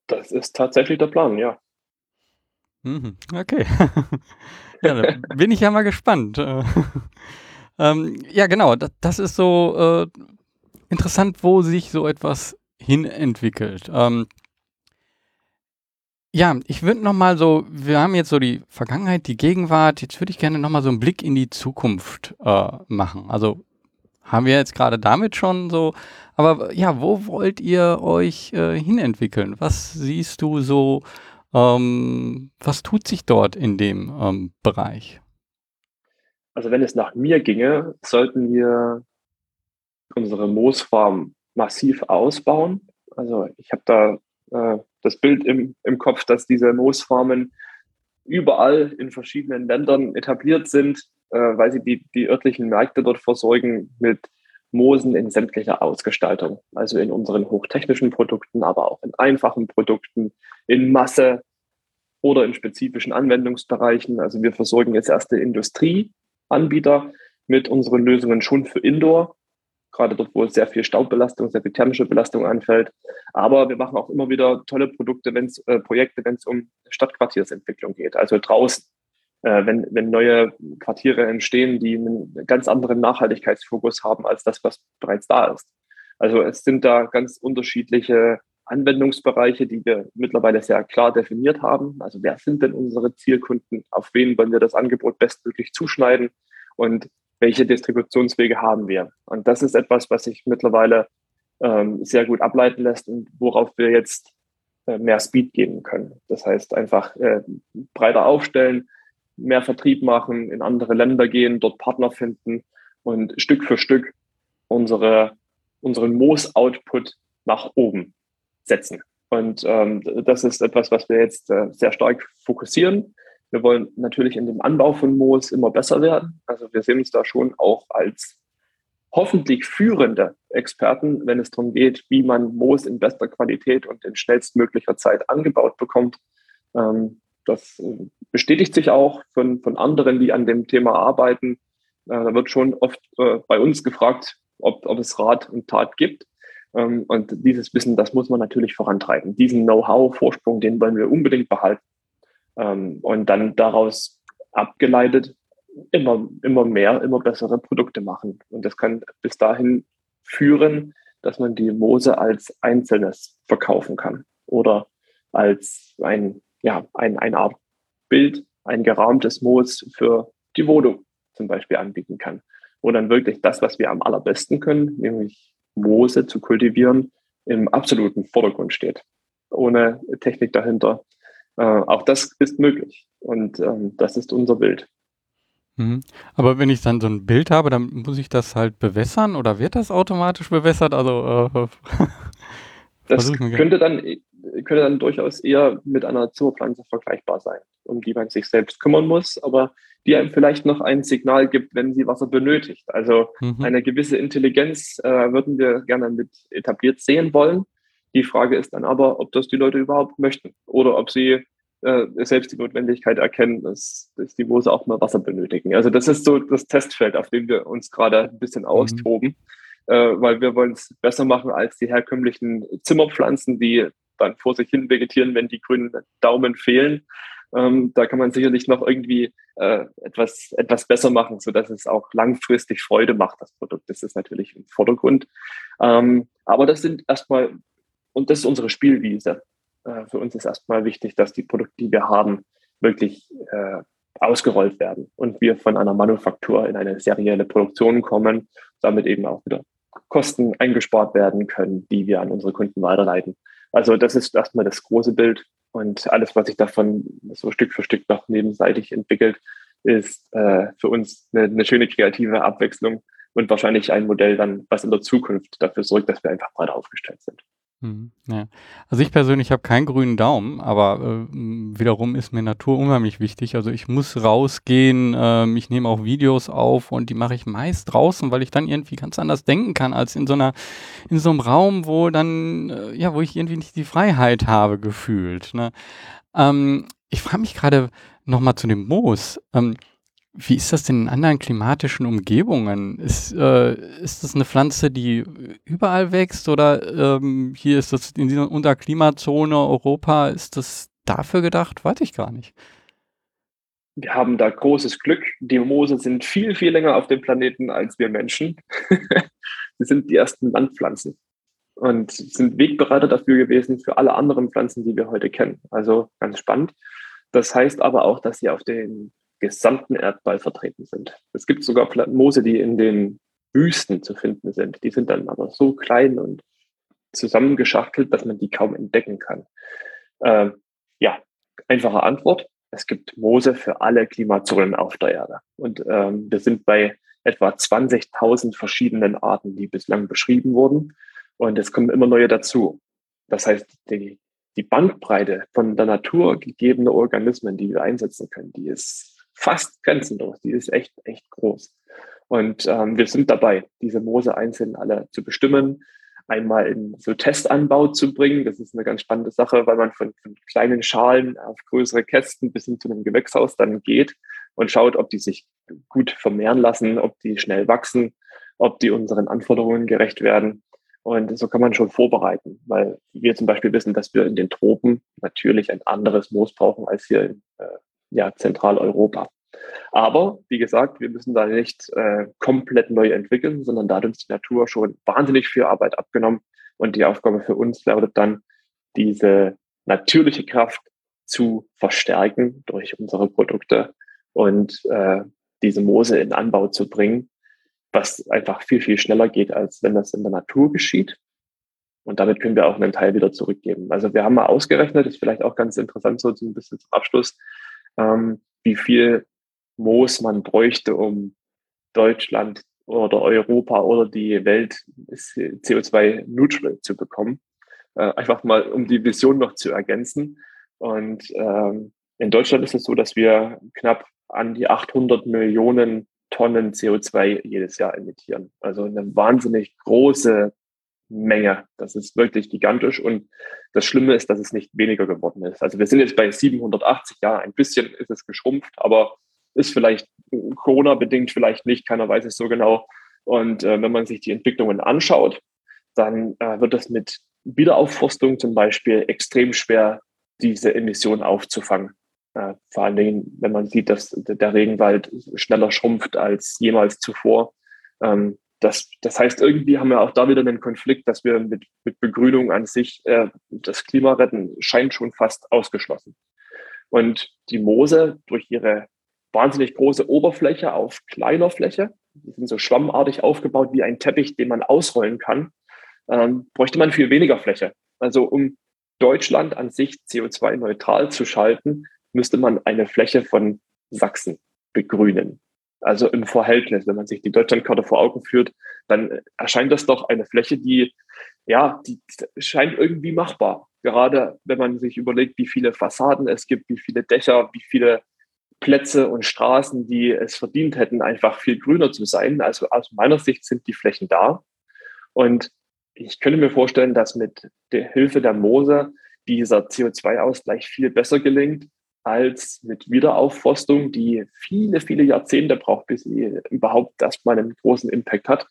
Das ist tatsächlich der Plan, ja. Mhm, okay. ja, da bin ich ja mal gespannt. ähm, ja, genau, das, das ist so äh, interessant, wo sich so etwas hinentwickelt. Ähm, ja, ich würde noch mal so, wir haben jetzt so die Vergangenheit, die Gegenwart. Jetzt würde ich gerne noch mal so einen Blick in die Zukunft äh, machen. Also haben wir jetzt gerade damit schon so, aber ja, wo wollt ihr euch äh, hinentwickeln? Was siehst du so? Ähm, was tut sich dort in dem ähm, Bereich? Also wenn es nach mir ginge, sollten wir unsere Moosfarm massiv ausbauen. Also ich habe da äh, das Bild im, im Kopf, dass diese Moosfarmen überall in verschiedenen Ländern etabliert sind, weil sie die, die örtlichen Märkte dort versorgen mit Moosen in sämtlicher Ausgestaltung. Also in unseren hochtechnischen Produkten, aber auch in einfachen Produkten, in Masse oder in spezifischen Anwendungsbereichen. Also wir versorgen jetzt erste Industrieanbieter mit unseren Lösungen schon für Indoor gerade dort, wo sehr viel Staubbelastung, sehr viel thermische Belastung anfällt. Aber wir machen auch immer wieder tolle Produkte, wenn's, äh, Projekte, wenn es um Stadtquartiersentwicklung geht, also draußen. Äh, wenn, wenn neue Quartiere entstehen, die einen ganz anderen Nachhaltigkeitsfokus haben als das, was bereits da ist. Also es sind da ganz unterschiedliche Anwendungsbereiche, die wir mittlerweile sehr klar definiert haben. Also wer sind denn unsere Zielkunden? Auf wen wollen wir das Angebot bestmöglich zuschneiden? Und welche Distributionswege haben wir. Und das ist etwas, was sich mittlerweile ähm, sehr gut ableiten lässt und worauf wir jetzt äh, mehr Speed geben können. Das heißt, einfach äh, breiter aufstellen, mehr Vertrieb machen, in andere Länder gehen, dort Partner finden und Stück für Stück unsere, unseren Moos-Output nach oben setzen. Und ähm, das ist etwas, was wir jetzt äh, sehr stark fokussieren. Wir wollen natürlich in dem Anbau von Moos immer besser werden. Also wir sehen uns da schon auch als hoffentlich führende Experten, wenn es darum geht, wie man Moos in bester Qualität und in schnellstmöglicher Zeit angebaut bekommt. Ähm, das äh, bestätigt sich auch von, von anderen, die an dem Thema arbeiten. Äh, da wird schon oft äh, bei uns gefragt, ob, ob es Rat und Tat gibt. Ähm, und dieses Wissen, das muss man natürlich vorantreiben. Diesen Know-how-Vorsprung, den wollen wir unbedingt behalten. Ähm, und dann daraus abgeleitet immer, immer mehr, immer bessere Produkte machen. Und das kann bis dahin führen, dass man die Moose als Einzelnes verkaufen kann oder als ein, ja, ein, eine Art Bild, ein gerahmtes Moos für die Wohnung zum Beispiel anbieten kann. Wo dann wirklich das, was wir am allerbesten können, nämlich Moose zu kultivieren, im absoluten Vordergrund steht. Ohne Technik dahinter, äh, auch das ist möglich und ähm, das ist unser Bild. Mhm. Aber wenn ich dann so ein Bild habe, dann muss ich das halt bewässern oder wird das automatisch bewässert? Also äh, das könnte dann, könnte dann durchaus eher mit einer Zimmerpflanze vergleichbar sein, um die man sich selbst kümmern muss, aber die einem vielleicht noch ein Signal gibt, wenn sie Wasser benötigt. Also mhm. eine gewisse Intelligenz äh, würden wir gerne mit etabliert sehen wollen. Die Frage ist dann aber, ob das die Leute überhaupt möchten oder ob sie äh, selbst die Notwendigkeit erkennen, dass, dass die Moose auch mal Wasser benötigen. Also das ist so das Testfeld, auf dem wir uns gerade ein bisschen mhm. Äh, weil wir wollen es besser machen als die herkömmlichen Zimmerpflanzen, die dann vor sich hin vegetieren, wenn die grünen Daumen fehlen. Ähm, da kann man sicherlich noch irgendwie äh, etwas, etwas besser machen, sodass es auch langfristig Freude macht, das Produkt. Das ist natürlich im Vordergrund. Ähm, aber das sind erstmal, und das ist unsere Spielwiese. Äh, für uns ist erstmal wichtig, dass die Produkte, die wir haben, wirklich äh, ausgerollt werden und wir von einer Manufaktur in eine serielle Produktion kommen, damit eben auch wieder Kosten eingespart werden können, die wir an unsere Kunden weiterleiten. Also das ist erstmal das große Bild und alles, was sich davon so Stück für Stück noch nebenseitig entwickelt, ist äh, für uns eine, eine schöne kreative Abwechslung und wahrscheinlich ein Modell dann, was in der Zukunft dafür sorgt, dass wir einfach breiter aufgestellt sind. Hm, ja. Also ich persönlich habe keinen grünen Daumen, aber äh, wiederum ist mir Natur unheimlich wichtig. Also ich muss rausgehen, äh, ich nehme auch Videos auf und die mache ich meist draußen, weil ich dann irgendwie ganz anders denken kann als in so einer, in so einem Raum, wo dann, äh, ja, wo ich irgendwie nicht die Freiheit habe gefühlt. Ne? Ähm, ich frage mich gerade nochmal zu dem Moos. Ähm, wie ist das denn in anderen klimatischen Umgebungen? Ist, äh, ist das eine Pflanze, die überall wächst oder ähm, hier ist das in dieser Unterklimazone Europa, ist das dafür gedacht? Weiß ich gar nicht. Wir haben da großes Glück. Die Moose sind viel, viel länger auf dem Planeten als wir Menschen. Sie sind die ersten Landpflanzen und sind Wegbereiter dafür gewesen für alle anderen Pflanzen, die wir heute kennen. Also ganz spannend. Das heißt aber auch, dass sie auf den gesamten Erdball vertreten sind. Es gibt sogar Moose, die in den Wüsten zu finden sind. Die sind dann aber so klein und zusammengeschachtelt, dass man die kaum entdecken kann. Ähm, ja, einfache Antwort. Es gibt Moose für alle Klimazonen auf der Erde. Und ähm, wir sind bei etwa 20.000 verschiedenen Arten, die bislang beschrieben wurden. Und es kommen immer neue dazu. Das heißt, die, die Bandbreite von der Natur gegebene Organismen, die wir einsetzen können, die ist fast grenzenlos. Die ist echt, echt groß. Und ähm, wir sind dabei, diese Moose einzeln alle zu bestimmen, einmal in so Testanbau zu bringen. Das ist eine ganz spannende Sache, weil man von, von kleinen Schalen auf größere Kästen bis hin zu einem Gewächshaus dann geht und schaut, ob die sich gut vermehren lassen, ob die schnell wachsen, ob die unseren Anforderungen gerecht werden. Und so kann man schon vorbereiten, weil wir zum Beispiel wissen, dass wir in den Tropen natürlich ein anderes Moos brauchen als hier in äh, ja, Zentraleuropa. Aber wie gesagt, wir müssen da nicht äh, komplett neu entwickeln, sondern da hat uns die Natur schon wahnsinnig viel Arbeit abgenommen. Und die Aufgabe für uns lautet dann, diese natürliche Kraft zu verstärken durch unsere Produkte und äh, diese Moose in Anbau zu bringen, was einfach viel, viel schneller geht, als wenn das in der Natur geschieht. Und damit können wir auch einen Teil wieder zurückgeben. Also wir haben mal ausgerechnet, ist vielleicht auch ganz interessant so ein bisschen zum Abschluss, ähm, wie viel Moos man bräuchte, um Deutschland oder Europa oder die Welt CO2-neutral zu bekommen. Äh, einfach mal, um die Vision noch zu ergänzen. Und ähm, in Deutschland ist es so, dass wir knapp an die 800 Millionen Tonnen CO2 jedes Jahr emittieren. Also eine wahnsinnig große Menge. Das ist wirklich gigantisch. Und das Schlimme ist, dass es nicht weniger geworden ist. Also wir sind jetzt bei 780, ja, ein bisschen ist es geschrumpft, aber ist vielleicht Corona-bedingt, vielleicht nicht, keiner weiß es so genau. Und äh, wenn man sich die Entwicklungen anschaut, dann äh, wird es mit Wiederaufforstung zum Beispiel extrem schwer, diese Emissionen aufzufangen. Äh, vor allen Dingen, wenn man sieht, dass der Regenwald schneller schrumpft als jemals zuvor. Ähm, das, das heißt, irgendwie haben wir auch da wieder einen Konflikt, dass wir mit, mit Begrünung an sich äh, das Klima retten, scheint schon fast ausgeschlossen. Und die Moose durch ihre wahnsinnig große Oberfläche auf kleiner Fläche, die sind so schwammartig aufgebaut wie ein Teppich, den man ausrollen kann, ähm, bräuchte man viel weniger Fläche. Also um Deutschland an sich CO2-neutral zu schalten, müsste man eine Fläche von Sachsen begrünen. Also im Verhältnis, wenn man sich die Deutschlandkarte vor Augen führt, dann erscheint das doch eine Fläche, die, ja, die scheint irgendwie machbar. Gerade wenn man sich überlegt, wie viele Fassaden es gibt, wie viele Dächer, wie viele Plätze und Straßen, die es verdient hätten, einfach viel grüner zu sein. Also aus meiner Sicht sind die Flächen da. Und ich könnte mir vorstellen, dass mit der Hilfe der Moose dieser CO2-Ausgleich viel besser gelingt, als mit Wiederaufforstung, die viele, viele Jahrzehnte braucht, bis sie überhaupt erstmal einen großen Impact hat.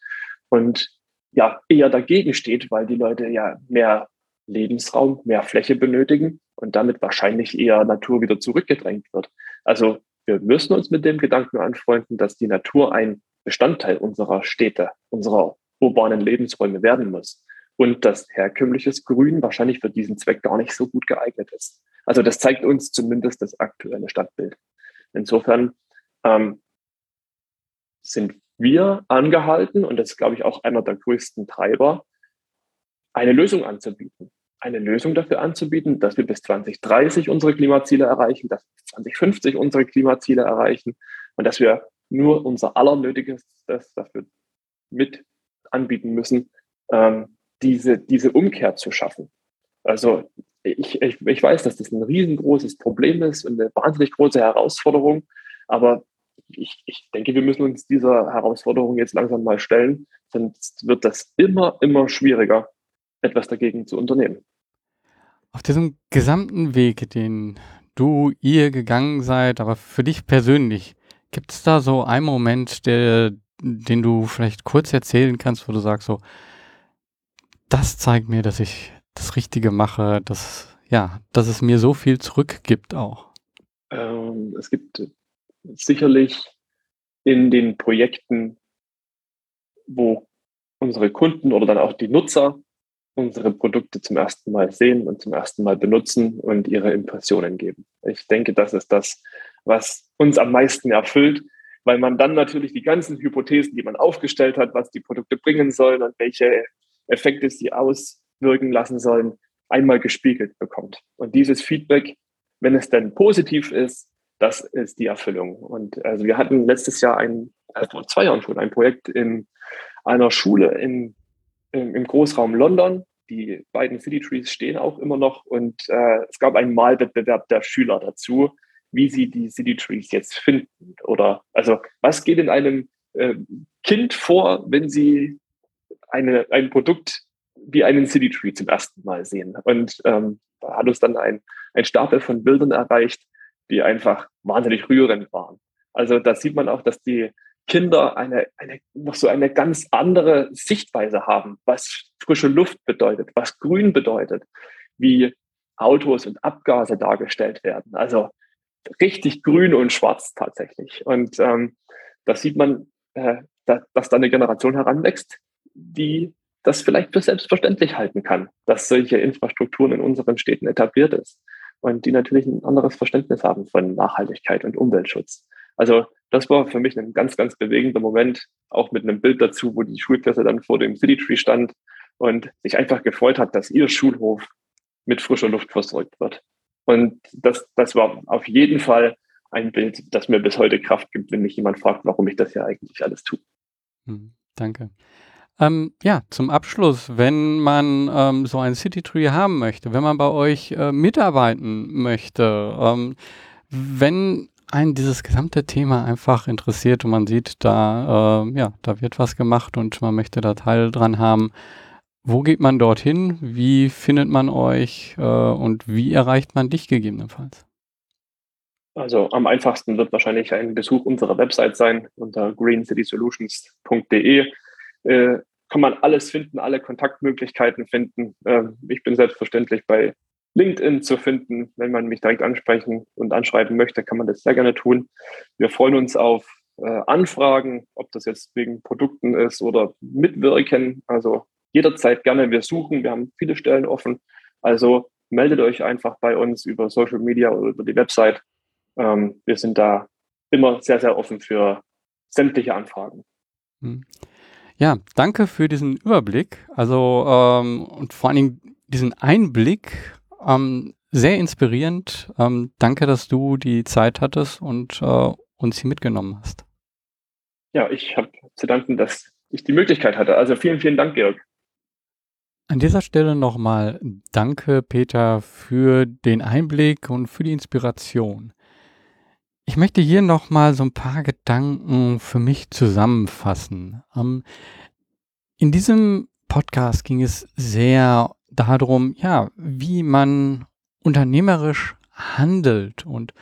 Und ja, eher dagegen steht, weil die Leute ja mehr Lebensraum, mehr Fläche benötigen, und damit wahrscheinlich eher Natur wieder zurückgedrängt wird. Also wir müssen uns mit dem Gedanken anfreunden, dass die Natur ein Bestandteil unserer Städte, unserer urbanen Lebensräume werden muss und dass herkömmliches Grün wahrscheinlich für diesen Zweck gar nicht so gut geeignet ist. Also das zeigt uns zumindest das aktuelle Stadtbild. Insofern ähm, sind wir angehalten, und das ist, glaube ich, auch einer der größten Treiber, eine Lösung anzubieten. Eine Lösung dafür anzubieten, dass wir bis 2030 unsere Klimaziele erreichen, dass wir bis 2050 unsere Klimaziele erreichen und dass wir nur unser Allernötiges dafür mit anbieten müssen, ähm, diese, diese Umkehr zu schaffen. Also ich, ich, ich weiß, dass das ein riesengroßes Problem ist und eine wahnsinnig große Herausforderung, aber ich, ich denke, wir müssen uns dieser Herausforderung jetzt langsam mal stellen, sonst wird das immer, immer schwieriger, etwas dagegen zu unternehmen. Auf diesem gesamten Weg, den du, ihr gegangen seid, aber für dich persönlich, gibt es da so einen Moment, der, den du vielleicht kurz erzählen kannst, wo du sagst, so, das zeigt mir, dass ich das Richtige mache, dass, ja, dass es mir so viel zurückgibt auch? Ähm, es gibt sicherlich in den Projekten, wo unsere Kunden oder dann auch die Nutzer unsere Produkte zum ersten Mal sehen und zum ersten Mal benutzen und ihre Impressionen geben. Ich denke, das ist das, was uns am meisten erfüllt, weil man dann natürlich die ganzen Hypothesen, die man aufgestellt hat, was die Produkte bringen sollen und welche Effekte sie auswirken lassen sollen, einmal gespiegelt bekommt. Und dieses Feedback, wenn es dann positiv ist, das ist die Erfüllung. Und also wir hatten letztes Jahr ein, also vor zwei Jahren schon ein Projekt in einer Schule in, im, im Großraum London. Die beiden City Trees stehen auch immer noch und äh, es gab einen Malwettbewerb der Schüler dazu, wie sie die City Trees jetzt finden. Oder also was geht in einem äh, Kind vor, wenn sie eine, ein Produkt wie einen City Tree zum ersten Mal sehen. Und ähm, da hat uns dann ein, ein Stapel von Bildern erreicht, die einfach wahnsinnig rührend waren. Also da sieht man auch, dass die Kinder eine, eine, noch so eine ganz andere Sichtweise haben, was frische Luft bedeutet, was Grün bedeutet, wie Autos und Abgase dargestellt werden. Also richtig grün und schwarz tatsächlich. Und ähm, da sieht man, äh, da, dass da eine Generation heranwächst, die das vielleicht für selbstverständlich halten kann, dass solche Infrastrukturen in unseren Städten etabliert ist und die natürlich ein anderes Verständnis haben von Nachhaltigkeit und Umweltschutz. Also das war für mich ein ganz, ganz bewegender Moment, auch mit einem Bild dazu, wo die Schulklasse dann vor dem City Tree stand und sich einfach gefreut hat, dass ihr Schulhof mit frischer Luft versorgt wird. Und das, das war auf jeden Fall ein Bild, das mir bis heute Kraft gibt, wenn mich jemand fragt, warum ich das hier eigentlich alles tue. Hm, danke. Ähm, ja, zum Abschluss, wenn man ähm, so ein City Tree haben möchte, wenn man bei euch äh, mitarbeiten möchte, ähm, wenn einen dieses gesamte Thema einfach interessiert und man sieht, da, äh, ja, da wird was gemacht und man möchte da Teil dran haben, wo geht man dorthin? Wie findet man euch äh, und wie erreicht man dich gegebenenfalls? Also am einfachsten wird wahrscheinlich ein Besuch unserer Website sein unter greencitysolutions.de äh, kann man alles finden, alle Kontaktmöglichkeiten finden. Ähm, ich bin selbstverständlich bei LinkedIn zu finden. Wenn man mich direkt ansprechen und anschreiben möchte, kann man das sehr gerne tun. Wir freuen uns auf äh, Anfragen, ob das jetzt wegen Produkten ist oder mitwirken. Also jederzeit gerne. Wir suchen, wir haben viele Stellen offen. Also meldet euch einfach bei uns über Social Media oder über die Website. Ähm, wir sind da immer sehr, sehr offen für sämtliche Anfragen. Hm. Ja, danke für diesen Überblick. Also ähm, und vor allen Dingen diesen Einblick. Ähm, sehr inspirierend. Ähm, danke, dass du die Zeit hattest und äh, uns hier mitgenommen hast. Ja, ich habe zu danken, dass ich die Möglichkeit hatte. Also vielen, vielen Dank, Georg. An dieser Stelle nochmal danke, Peter, für den Einblick und für die Inspiration. Ich möchte hier nochmal so ein paar Gedanken für mich zusammenfassen. Ähm, in diesem Podcast ging es sehr darum, ja, wie man unternehmerisch handelt und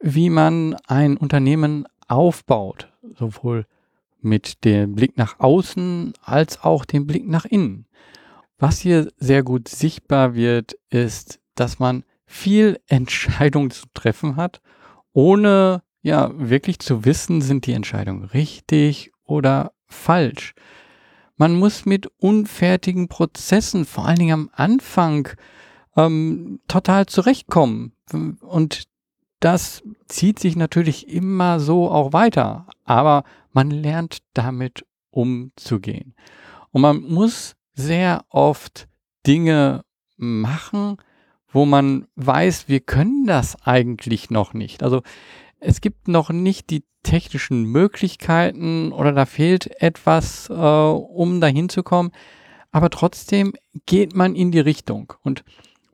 wie man ein Unternehmen aufbaut, sowohl mit dem Blick nach außen als auch dem Blick nach innen. Was hier sehr gut sichtbar wird, ist, dass man viel Entscheidungen zu treffen hat, ohne ja wirklich zu wissen, sind die Entscheidungen richtig oder falsch. Man muss mit unfertigen Prozessen, vor allen Dingen am Anfang, ähm, total zurechtkommen. Und das zieht sich natürlich immer so auch weiter. Aber man lernt damit umzugehen. Und man muss sehr oft Dinge machen, wo man weiß, wir können das eigentlich noch nicht. Also es gibt noch nicht die technischen Möglichkeiten oder da fehlt etwas, äh, um dahin zu kommen. Aber trotzdem geht man in die Richtung. Und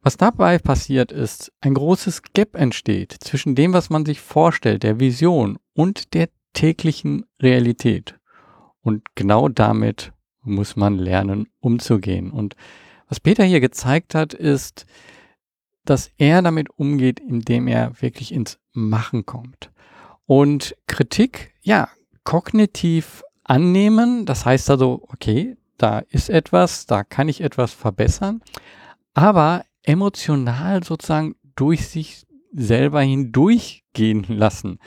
was dabei passiert ist, ein großes Gap entsteht zwischen dem, was man sich vorstellt, der Vision und der täglichen Realität. Und genau damit muss man lernen, umzugehen. Und was Peter hier gezeigt hat, ist, dass er damit umgeht, indem er wirklich ins Machen kommt. Und Kritik, ja, kognitiv annehmen, das heißt also, okay, da ist etwas, da kann ich etwas verbessern, aber emotional sozusagen durch sich selber hindurchgehen lassen.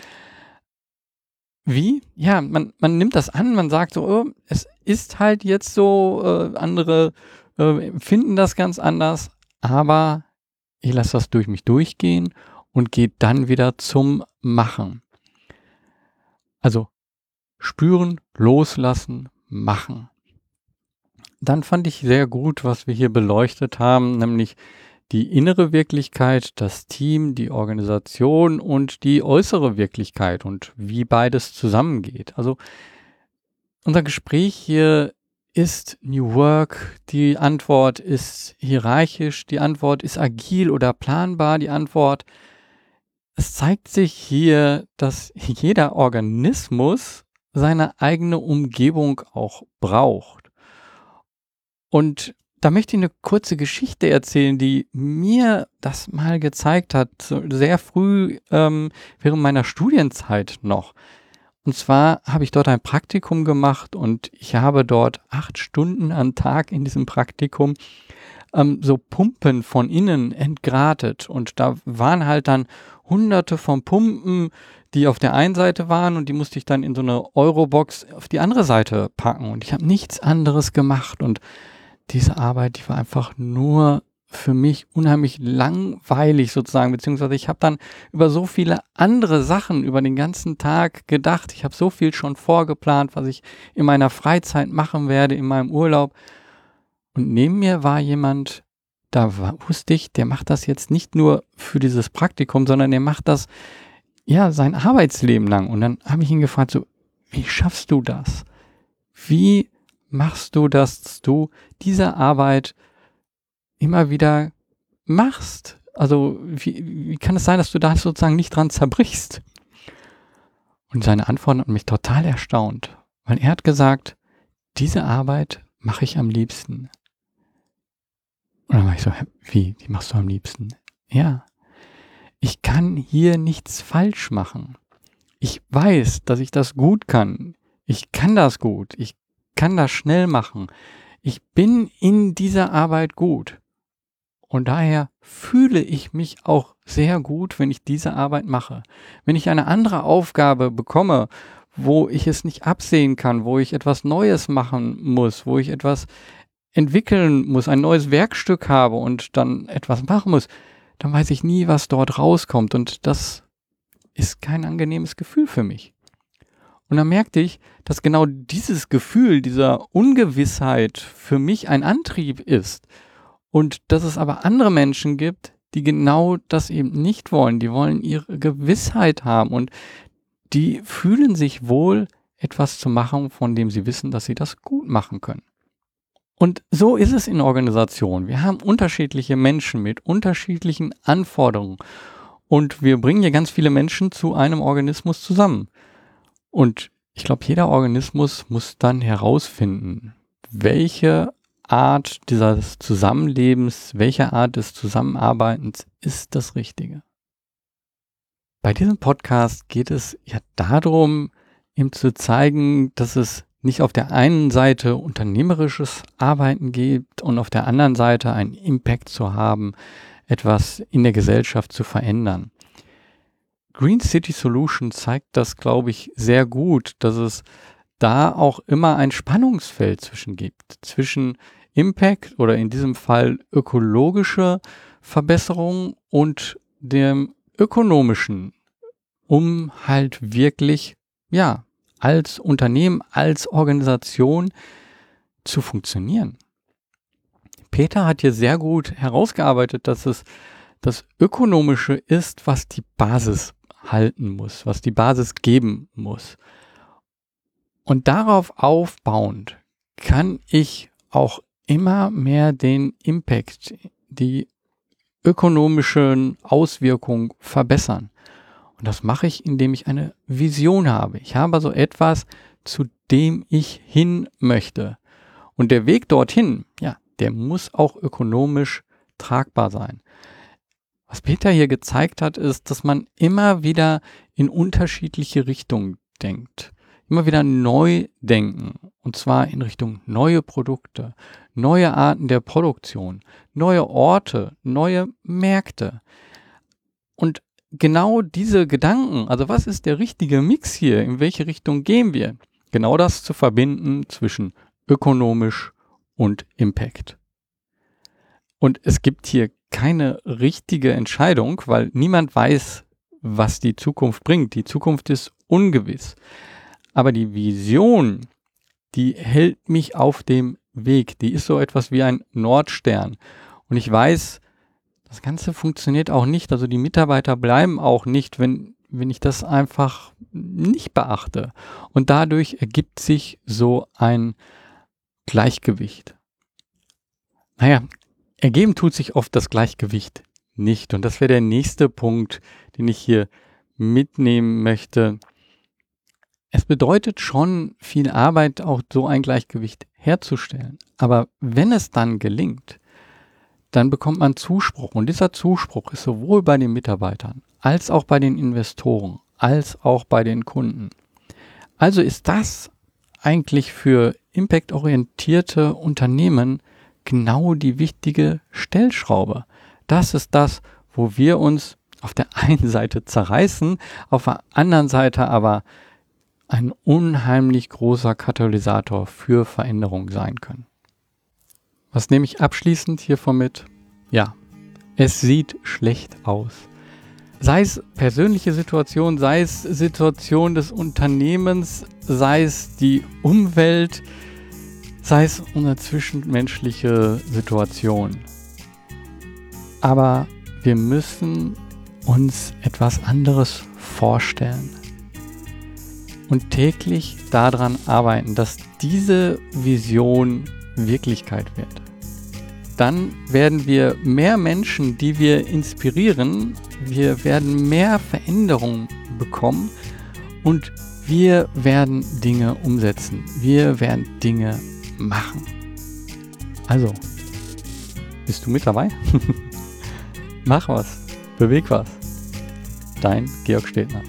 Wie? Ja, man, man nimmt das an, man sagt so, oh, es ist halt jetzt so, äh, andere äh, finden das ganz anders, aber ich lasse das durch mich durchgehen und gehe dann wieder zum Machen. Also spüren, loslassen, machen. Dann fand ich sehr gut, was wir hier beleuchtet haben, nämlich die innere Wirklichkeit, das Team, die Organisation und die äußere Wirklichkeit und wie beides zusammengeht. Also unser Gespräch hier ist New Work? Die Antwort ist hierarchisch. Die Antwort ist agil oder planbar. Die Antwort, es zeigt sich hier, dass jeder Organismus seine eigene Umgebung auch braucht. Und da möchte ich eine kurze Geschichte erzählen, die mir das mal gezeigt hat, sehr früh ähm, während meiner Studienzeit noch. Und zwar habe ich dort ein Praktikum gemacht und ich habe dort acht Stunden am Tag in diesem Praktikum ähm, so Pumpen von innen entgratet. Und da waren halt dann hunderte von Pumpen, die auf der einen Seite waren und die musste ich dann in so eine Eurobox auf die andere Seite packen. Und ich habe nichts anderes gemacht. Und diese Arbeit, die war einfach nur für mich unheimlich langweilig sozusagen, beziehungsweise ich habe dann über so viele andere Sachen über den ganzen Tag gedacht. Ich habe so viel schon vorgeplant, was ich in meiner Freizeit machen werde, in meinem Urlaub. Und neben mir war jemand, da war, wusste ich, der macht das jetzt nicht nur für dieses Praktikum, sondern der macht das ja sein Arbeitsleben lang. Und dann habe ich ihn gefragt, so, wie schaffst du das? Wie machst du, dass du diese Arbeit immer wieder machst. Also wie, wie kann es sein, dass du da sozusagen nicht dran zerbrichst? Und seine Antwort hat mich total erstaunt, weil er hat gesagt, diese Arbeit mache ich am liebsten. Und dann war ich so, wie, die machst du am liebsten? Ja, ich kann hier nichts falsch machen. Ich weiß, dass ich das gut kann. Ich kann das gut. Ich kann das schnell machen. Ich bin in dieser Arbeit gut. Und daher fühle ich mich auch sehr gut, wenn ich diese Arbeit mache. Wenn ich eine andere Aufgabe bekomme, wo ich es nicht absehen kann, wo ich etwas Neues machen muss, wo ich etwas entwickeln muss, ein neues Werkstück habe und dann etwas machen muss, dann weiß ich nie, was dort rauskommt. Und das ist kein angenehmes Gefühl für mich. Und dann merkte ich, dass genau dieses Gefühl dieser Ungewissheit für mich ein Antrieb ist. Und dass es aber andere Menschen gibt, die genau das eben nicht wollen. Die wollen ihre Gewissheit haben und die fühlen sich wohl, etwas zu machen, von dem sie wissen, dass sie das gut machen können. Und so ist es in Organisationen. Wir haben unterschiedliche Menschen mit unterschiedlichen Anforderungen. Und wir bringen hier ganz viele Menschen zu einem Organismus zusammen. Und ich glaube, jeder Organismus muss dann herausfinden, welche Art dieses Zusammenlebens, welche Art des Zusammenarbeitens ist das Richtige? Bei diesem Podcast geht es ja darum, ihm zu zeigen, dass es nicht auf der einen Seite unternehmerisches Arbeiten gibt und auf der anderen Seite einen Impact zu haben etwas in der Gesellschaft zu verändern. Green City Solution zeigt das, glaube ich, sehr gut, dass es da auch immer ein Spannungsfeld zwischen gibt, zwischen Impact oder in diesem Fall ökologische Verbesserung und dem ökonomischen, um halt wirklich, ja, als Unternehmen, als Organisation zu funktionieren. Peter hat hier sehr gut herausgearbeitet, dass es das Ökonomische ist, was die Basis halten muss, was die Basis geben muss. Und darauf aufbauend kann ich auch immer mehr den Impact, die ökonomischen Auswirkungen verbessern. Und das mache ich, indem ich eine Vision habe. Ich habe also etwas, zu dem ich hin möchte. Und der Weg dorthin, ja, der muss auch ökonomisch tragbar sein. Was Peter hier gezeigt hat, ist, dass man immer wieder in unterschiedliche Richtungen denkt. Immer wieder neu denken. Und zwar in Richtung neue Produkte, neue Arten der Produktion, neue Orte, neue Märkte. Und genau diese Gedanken, also was ist der richtige Mix hier, in welche Richtung gehen wir, genau das zu verbinden zwischen ökonomisch und Impact. Und es gibt hier keine richtige Entscheidung, weil niemand weiß, was die Zukunft bringt. Die Zukunft ist ungewiss. Aber die Vision, die hält mich auf dem Weg. Die ist so etwas wie ein Nordstern. Und ich weiß, das Ganze funktioniert auch nicht. Also die Mitarbeiter bleiben auch nicht, wenn, wenn ich das einfach nicht beachte. Und dadurch ergibt sich so ein Gleichgewicht. Naja, ergeben tut sich oft das Gleichgewicht nicht. Und das wäre der nächste Punkt, den ich hier mitnehmen möchte. Es bedeutet schon viel Arbeit, auch so ein Gleichgewicht herzustellen. Aber wenn es dann gelingt, dann bekommt man Zuspruch. Und dieser Zuspruch ist sowohl bei den Mitarbeitern als auch bei den Investoren, als auch bei den Kunden. Also ist das eigentlich für impactorientierte Unternehmen genau die wichtige Stellschraube. Das ist das, wo wir uns auf der einen Seite zerreißen, auf der anderen Seite aber ein unheimlich großer Katalysator für Veränderung sein können. Was nehme ich abschließend hiervon mit? Ja, es sieht schlecht aus. Sei es persönliche Situation, sei es Situation des Unternehmens, sei es die Umwelt, sei es eine zwischenmenschliche Situation. Aber wir müssen uns etwas anderes vorstellen und täglich daran arbeiten, dass diese Vision Wirklichkeit wird. Dann werden wir mehr Menschen, die wir inspirieren, wir werden mehr Veränderungen bekommen und wir werden Dinge umsetzen. Wir werden Dinge machen. Also, bist du mit dabei? Mach was, beweg was. Dein Georg Stedner.